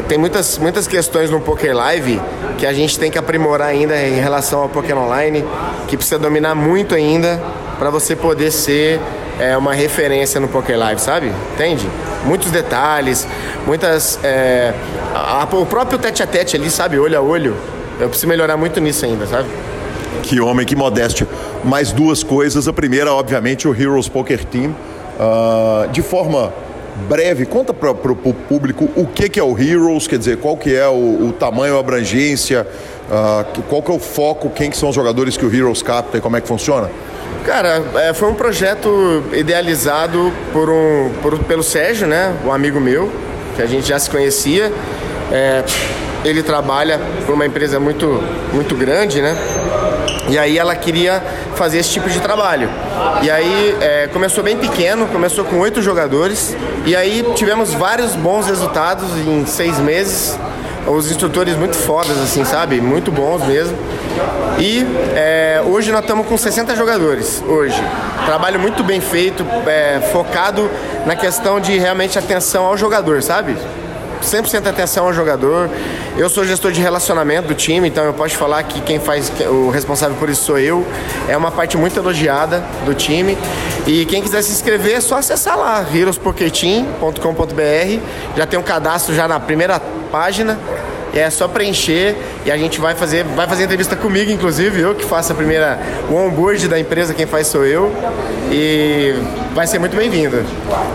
tem muitas, muitas questões no Poker Live que a gente tem que aprimorar ainda em relação ao Poker Online, que precisa dominar muito ainda para você poder ser é, uma referência no Poker Live, sabe? Entende? Muitos detalhes, muitas. É, a, a, o próprio tete a tete ali, sabe? Olho a olho. Eu preciso melhorar muito nisso ainda, sabe? Que homem, que modéstia. Mais duas coisas. A primeira, obviamente, o Heroes Poker Team. Uh, de forma breve, conta para o público o que, que é o Heroes, quer dizer, qual que é o, o tamanho, a abrangência, uh, qual que é o foco, quem que são os jogadores que o Heroes capta e como é que funciona? Cara, é, foi um projeto idealizado por um, por, pelo Sérgio, né, um amigo meu, que a gente já se conhecia. É, ele trabalha por uma empresa muito, muito grande, né? E aí ela queria fazer esse tipo de trabalho. E aí é, começou bem pequeno, começou com oito jogadores. E aí tivemos vários bons resultados em seis meses. Os instrutores muito fodas, assim, sabe? Muito bons mesmo. E é, hoje nós estamos com 60 jogadores. Hoje. Trabalho muito bem feito, é, focado na questão de realmente atenção ao jogador, sabe? 100% atenção ao jogador. Eu sou gestor de relacionamento do time, então eu posso falar que quem faz o responsável por isso sou eu. É uma parte muito elogiada do time. E quem quiser se inscrever é só acessar lá, heroespoketeam.com.br. Já tem um cadastro já na primeira página. É só preencher e a gente vai fazer, vai fazer entrevista comigo, inclusive, eu que faço a primeira, o onboard da empresa, quem faz sou eu. E vai ser muito bem-vindo.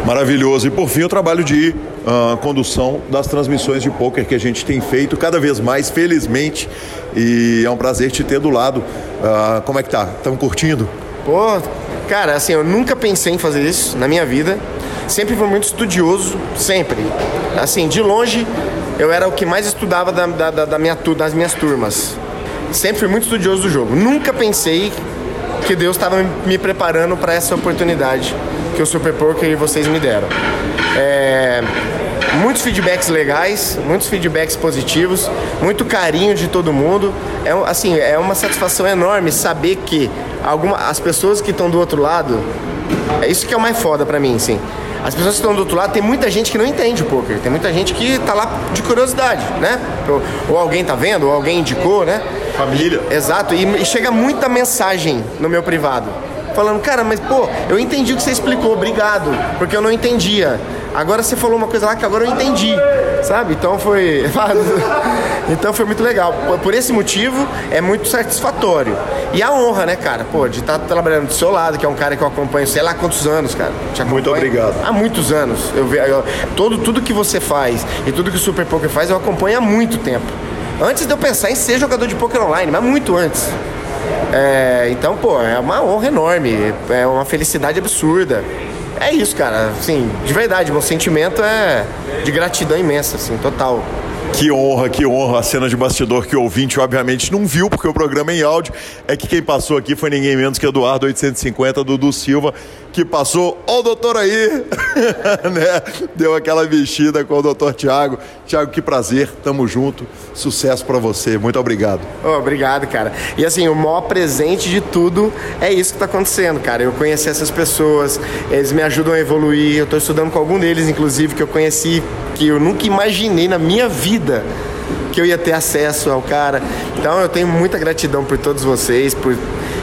Maravilhoso. E por fim, o trabalho de uh, condução das transmissões de poker que a gente tem feito cada vez mais, felizmente. E é um prazer te ter do lado. Uh, como é que tá? Estamos curtindo? Pô, cara, assim, eu nunca pensei em fazer isso na minha vida. Sempre fui muito estudioso, sempre. Assim, de longe, eu era o que mais estudava da, da, da minha, das minhas turmas. Sempre fui muito estudioso do jogo. Nunca pensei que Deus estava me preparando para essa oportunidade que o Super Poker e vocês me deram. É, muitos feedbacks legais, muitos feedbacks positivos, muito carinho de todo mundo. É, assim, é uma satisfação enorme saber que alguma, as pessoas que estão do outro lado É isso que é o mais foda pra mim, sim. As pessoas que estão do outro lado, tem muita gente que não entende o poker. Tem muita gente que tá lá de curiosidade, né? Ou, ou alguém tá vendo, ou alguém indicou, né? Família. Exato, e, e chega muita mensagem no meu privado. Falando, cara, mas pô, eu entendi o que você explicou, obrigado. Porque eu não entendia. Agora você falou uma coisa lá que agora eu entendi, sabe? Então foi. (laughs) então foi muito legal. Por- esse motivo, é muito satisfatório. E a honra, né, cara? Pô, de estar trabalhando do seu lado, que é um cara que eu acompanho sei lá quantos anos, cara. Muito obrigado. Há muitos anos. Eu, eu- todo, tudo que você faz e tudo que o Super Poker faz, eu acompanho há muito tempo. Antes de eu pensar em ser jogador de poker online, mas muito antes. É, então, pô, é uma honra enorme, é uma felicidade absurda. É isso, cara, assim, de verdade, meu sentimento é de gratidão imensa, assim, total. Que honra, que honra. A cena de bastidor que o ouvinte, obviamente, não viu, porque o programa é em áudio. É que quem passou aqui foi ninguém menos que Eduardo 850, Dudu Silva, que passou. Ó, o doutor aí! (laughs) né? Deu aquela vestida com o doutor Tiago. Tiago, que prazer, tamo junto. Sucesso pra você, muito obrigado. Ô, obrigado, cara. E assim, o maior presente de tudo é isso que tá acontecendo, cara. Eu conheci essas pessoas, eles me ajudam a evoluir. Eu tô estudando com algum deles, inclusive, que eu conheci, que eu nunca imaginei na minha vida que eu ia ter acesso ao cara. Então eu tenho muita gratidão por todos vocês. Por...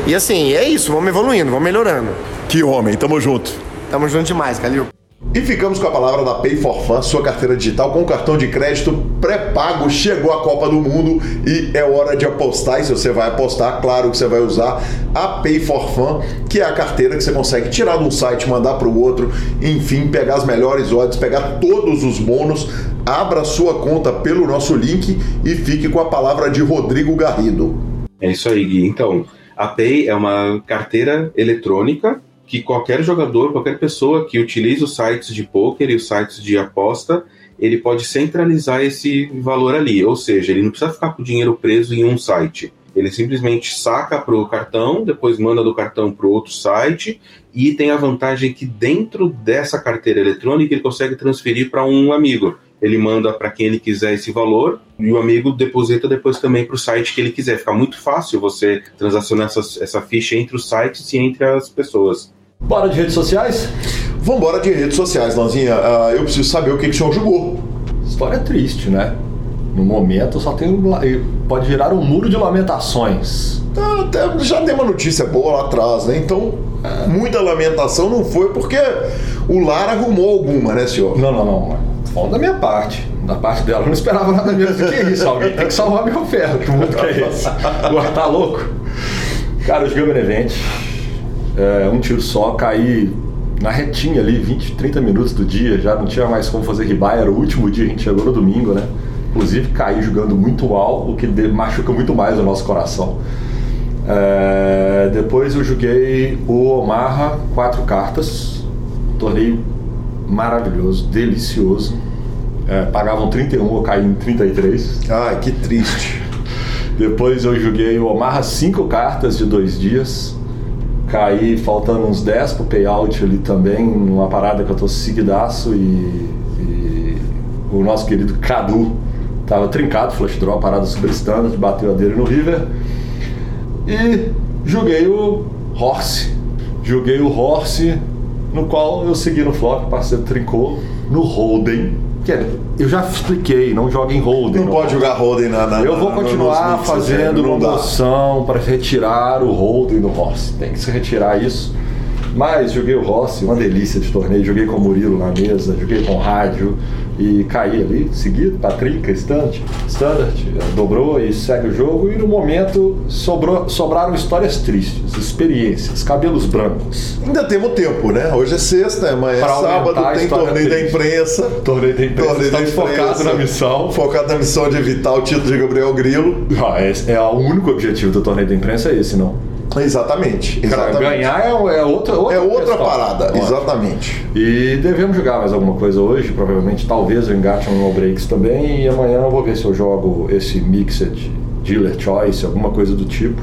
E assim, é isso, vamos evoluindo, vamos melhorando. Que homem, tamo junto. Tamo junto demais, Calil. E ficamos com a palavra da Pay for Fun, sua carteira digital com cartão de crédito pré-pago. Chegou a Copa do Mundo e é hora de apostar. E se você vai apostar, claro que você vai usar a Pay for Fun, que é a carteira que você consegue tirar de um site, mandar para o outro, enfim, pegar as melhores odds, pegar todos os bônus. Abra sua conta pelo nosso link e fique com a palavra de Rodrigo Garrido. É isso aí, Gui. Então, a Pay é uma carteira eletrônica que qualquer jogador, qualquer pessoa que utiliza os sites de poker e os sites de aposta, ele pode centralizar esse valor ali. Ou seja, ele não precisa ficar com o dinheiro preso em um site. Ele simplesmente saca para o cartão, depois manda do cartão para outro site e tem a vantagem que dentro dessa carteira eletrônica ele consegue transferir para um amigo. Ele manda para quem ele quiser esse valor e o amigo deposita depois também para o site que ele quiser. Fica muito fácil você transacionar essa, essa ficha entre os sites e entre as pessoas. Bora de redes sociais? Vambora de redes sociais, Lanzinha. Ah, eu preciso saber o que, que o senhor jogou. História triste, né? No momento só tem pode virar um muro de lamentações. Até já dei uma notícia boa lá atrás, né? Então, muita lamentação não foi porque o Lar arrumou alguma, né, senhor? Não, não, não. Falando da minha parte. Da parte dela, eu não esperava nada menos do que isso. Alguém tem que salvar meu ferro. Que mundo que é esse? Agora tá louco? Cara, eu joguei o Benevente. É, um tiro só, caí na retinha ali, 20, 30 minutos do dia. Já não tinha mais como fazer ribai. Era o último dia, a gente chegou no domingo, né? Inclusive, caí jogando muito mal, o que machuca muito mais o nosso coração. É, depois eu joguei o Omaha, quatro cartas. Torneio maravilhoso, delicioso. É, pagavam 31, eu caí em 33. Ai, que triste. (laughs) Depois eu joguei o Omaha, cinco cartas de dois dias. Caí faltando uns 10 pro payout ali também, numa parada que eu tô seguidaço e, e o nosso querido Cadu tava trincado, flush draw, parada super standard, bateu a dele no River. E joguei o Horse. Joguei o Horse, no qual eu segui no flop, parceiro trincou, no Holden. Que é, eu já expliquei, não joga em Holden. Não pode jogar Holden na. na Eu vou continuar mixes, fazendo né? uma Não moção para retirar o Holden do Rossi. Tem que se retirar isso. Mas joguei o Rossi, uma delícia de torneio. Joguei com o Murilo na mesa, joguei com o rádio e caí ali, seguido, Patrick, standard, standard, dobrou e segue o jogo. E no momento sobrou, sobraram histórias tristes, experiências, cabelos brancos. Ainda temos tempo, né? Hoje é sexta, amanhã é sábado, tem torneio da imprensa. Torneio da imprensa, Torneio da imprensa. focados na missão. Focado na missão de evitar o título de Gabriel Grilo. Ah, esse é o único objetivo do torneio da imprensa é esse, não. Exatamente. Cara, exatamente. ganhar é, é outra, outra É outra questão. parada, Ótimo. exatamente. E devemos jogar mais alguma coisa hoje, provavelmente, talvez eu engate um no breaks também, e amanhã eu vou ver se eu jogo esse Mixed Dealer Choice, alguma coisa do tipo.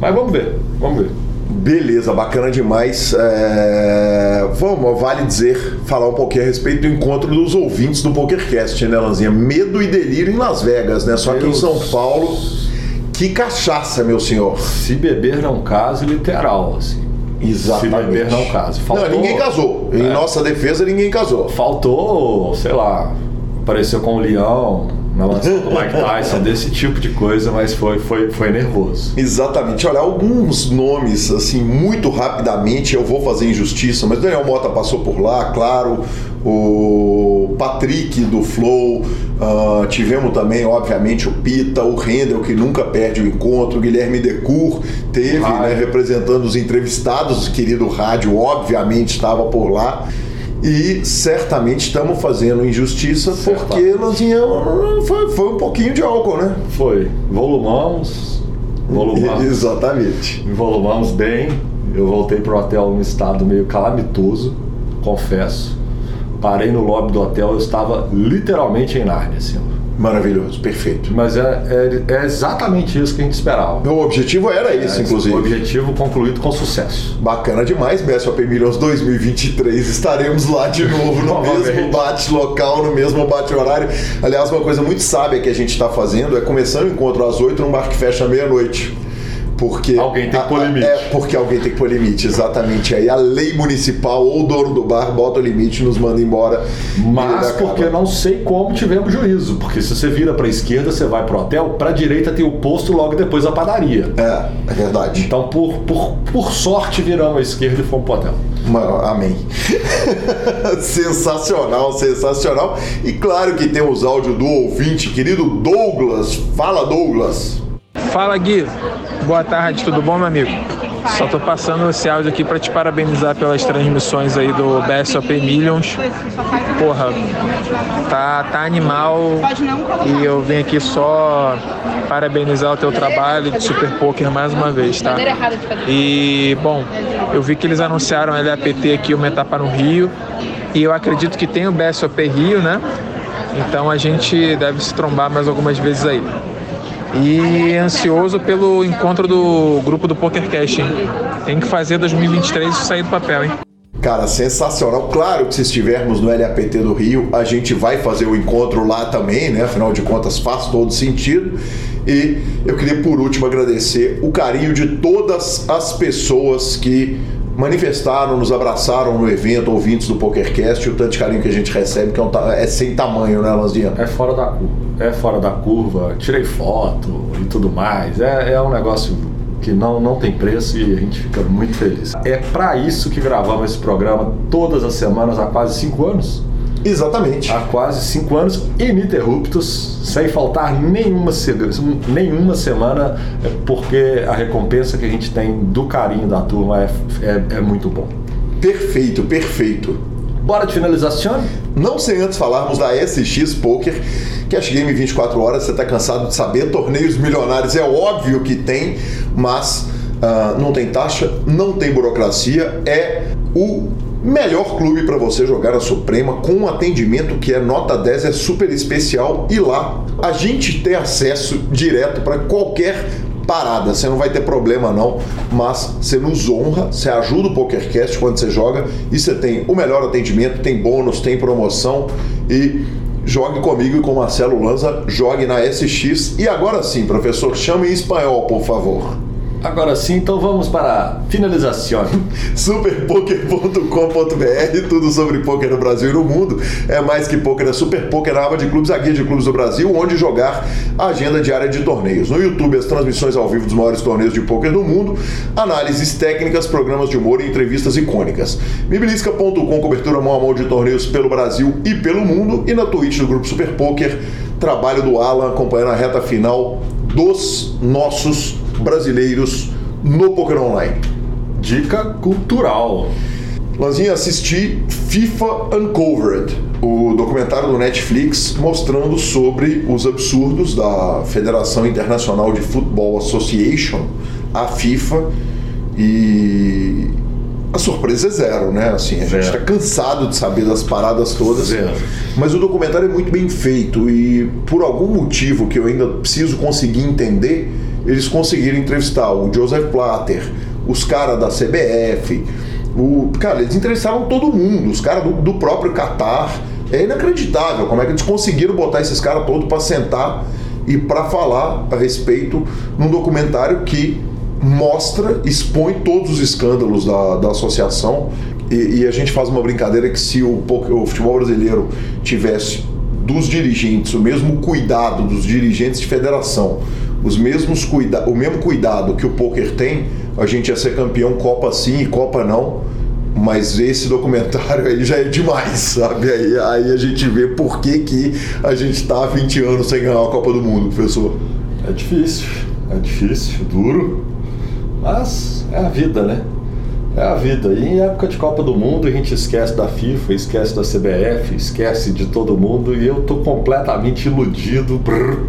Mas vamos ver, vamos ver. Beleza, bacana demais. É, Vamos, vale dizer, falar um pouquinho a respeito do encontro dos ouvintes do PokerCast, né, Lanzinha? Medo e delírio em Las Vegas, né? Só que em. São Paulo. Que cachaça, meu senhor. Se beber não caso, literal, assim. Exatamente. Se beber não case. Não, ninguém casou. Em É. nossa defesa, ninguém casou. Faltou, sei lá, apareceu com o leão do (laughs) Mike Tyson, desse tipo de coisa, mas foi, foi, foi nervoso. Exatamente. Olha, alguns nomes, assim, muito rapidamente, eu vou fazer injustiça, mas Daniel Mota passou por lá, claro. O Patrick do Flow, ah, tivemos também, obviamente, o Pita, o Rendel, que nunca perde o encontro, o Guilherme Decour teve, né, representando os entrevistados, o querido rádio, obviamente, estava por lá. E certamente estamos fazendo injustiça porque, Lanzinha, foi, foi um pouquinho de álcool, né? Foi. Volumamos, volumamos. Exatamente. Volumamos bem. Eu voltei pro hotel num estado meio calamitoso, confesso. Parei no lobby do hotel, eu estava literalmente em Nárnia, assim. Maravilhoso, perfeito. Mas é, é, é exatamente isso que a gente esperava. O objetivo era esse, É, inclusive. O objetivo concluído com sucesso. Bacana demais, BSOP Millions 2023. Estaremos lá de (laughs) novo, no mesmo bate local, no mesmo bate horário. Aliás, uma coisa muito sábia que a gente está fazendo é começando o encontro às 8 num bar que fecha à meia-noite. Porque Alguém tem que pôr a- limite. É, porque alguém tem que pôr limite, exatamente. Aí a lei municipal ou o dono do bar bota o limite e nos manda embora. Mas porque acaba. não sei como tivemos juízo. Porque se você vira para a esquerda, você vai pro hotel, para a direita tem o posto logo depois a padaria. É, é verdade. Então, por, por, por sorte, viramos à esquerda e fomos pro hotel. Uma- Amém. (laughs) sensacional, sensacional. E claro que temos áudio do ouvinte, querido Douglas. Fala, Douglas. Fala Gui, boa tarde, tudo bom, meu amigo? Só tô passando esse áudio aqui para te parabenizar pelas transmissões aí do BSOP Millions. Porra, tá, tá animal e eu vim aqui só parabenizar o teu trabalho de Super Poker mais uma vez, tá? E, bom, eu vi que eles anunciaram a LAPT aqui, uma etapa no Rio, e eu acredito que tem o BSOP Rio, né? Então a gente deve se trombar mais algumas vezes aí. E ansioso pelo encontro do grupo do PokerCast? Tem que fazer 2023 isso sair do papel, hein? Cara, sensacional. Claro que se estivermos no LAPT do Rio, a gente vai fazer o encontro lá também, né? Afinal de contas, faz todo sentido. E eu queria, por último, agradecer o carinho de todas as pessoas que manifestaram, nos abraçaram no evento, ouvintes do PokerCast, o tanto de carinho que a gente recebe, que é, um ta- é sem tamanho, né, Lanzinha? É fora da curva. É fora da curva. Tirei foto e tudo mais. É, é um negócio que não, não tem preço e a gente fica muito feliz. É para isso que gravamos esse programa todas as semanas há quase cinco anos. Exatamente. Há quase cinco anos ininterruptos, sem faltar nenhuma, nenhuma semana, é porque a recompensa que a gente tem do carinho da turma é, é, é muito bom. Perfeito, perfeito. Bora de finalização? Não sem antes falarmos da SX Poker, Cash Game 24 horas, você está cansado de saber, torneios milionários é óbvio que tem, mas ah, não tem taxa, não tem burocracia, é o melhor clube para você jogar a Suprema com um atendimento que é nota 10, é super especial e lá a gente tem acesso direto para qualquer parada, você não vai ter problema não, mas você nos honra, você ajuda o PokerCast quando você joga e você tem o melhor atendimento, tem bônus, tem promoção e jogue comigo e com Marcelo Lanza, jogue na SX. E agora sim, professor, chame em espanhol, por favor. Agora sim, então vamos para a finalização. (laughs) Superpoker.com.br, tudo sobre poker no Brasil e no mundo. É mais que poker, é Super Poker, a aba de clubes, a guia de clubes do Brasil, onde jogar a agenda diária de torneios. No YouTube, as transmissões ao vivo dos maiores torneios de poker do mundo, análises técnicas, programas de humor e entrevistas icônicas. Mibilisca.com, cobertura mão a mão de torneios pelo Brasil e pelo mundo. E na Twitch do Grupo Super Poker, trabalho do Alan acompanhando a reta final dos nossos brasileiros no Poker Online. Dica cultural. Lanzinha, assisti FIFA Uncovered, o documentário do Netflix mostrando sobre os absurdos da Federação Internacional de Football Association, a FIFA, e a surpresa é zero, né? Assim, a gente está cansado de saber das paradas todas, Zero. mas o documentário é muito bem feito e por algum motivo que eu ainda preciso conseguir entender, eles conseguiram entrevistar o Joseph Platter, os caras da CBF, o, cara, eles entrevistaram todo mundo, os caras do, do próprio Qatar. É inacreditável como é que eles conseguiram botar esses caras todos para sentar e para falar a respeito num documentário que mostra, expõe todos os escândalos da, da associação e, e a gente faz uma brincadeira que se o, o futebol brasileiro tivesse dos dirigentes o mesmo cuidado dos dirigentes de federação, os mesmos cuida o mesmo cuidado que o poker tem, a gente ia ser campeão Copa sim e Copa não. Mas esse documentário aí já é demais, sabe? Aí, aí a gente vê por que, que a gente tá há 20 anos sem ganhar a Copa do Mundo, professor. É difícil, é difícil, duro, mas é a vida, né? É a vida. E em época de Copa do Mundo a gente esquece da FIFA, esquece da CBF, esquece de todo mundo e eu tô completamente iludido. Brrr,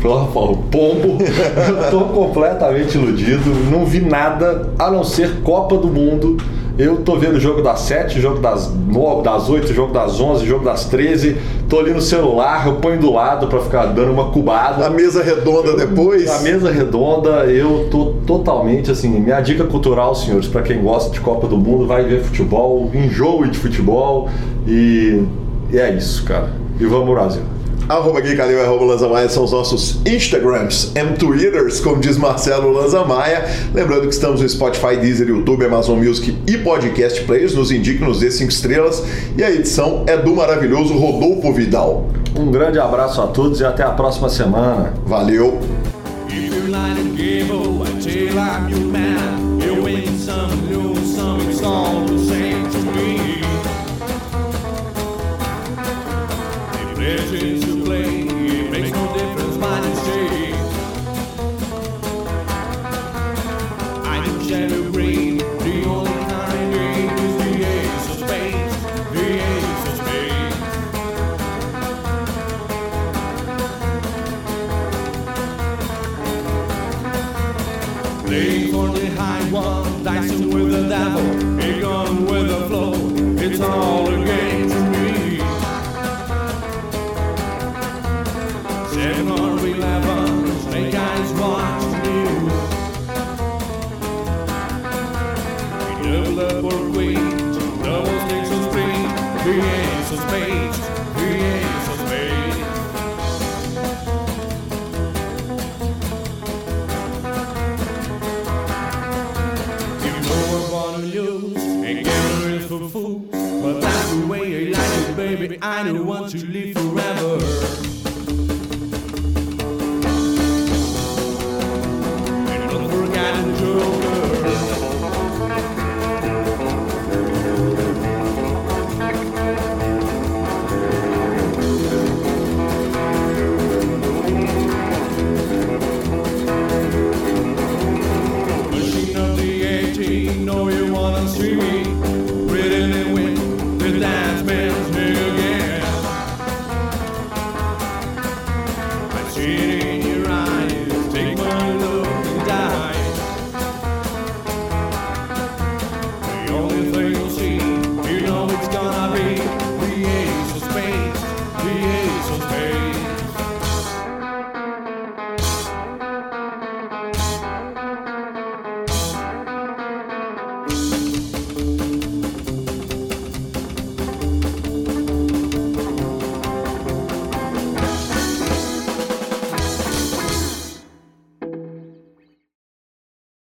pombo. (laughs) eu tô completamente iludido. Não vi nada a não ser Copa do Mundo. Eu tô vendo o jogo das 7, jogo das 9, das 8, jogo das 11, jogo das 13. Tô ali no celular, eu ponho do lado pra ficar dando uma cubada. A mesa redonda depois. A mesa redonda, eu tô totalmente assim. Minha dica cultural, senhores, pra quem gosta de Copa do Mundo, vai ver futebol, enjoe de futebol e, e é isso, cara. E vamos Brasil. Arroba Gui Calil arroba Lanzamaia são os nossos Instagrams e Twitters, como diz Marcelo Lanzamaia. Lembrando que estamos no Spotify, Deezer, YouTube, Amazon Music e Podcast Players. Nos indique, nos dê 5 estrelas. E a edição é do maravilhoso Rodolfo Vidal. Um grande abraço a todos e até a próxima semana. Valeu!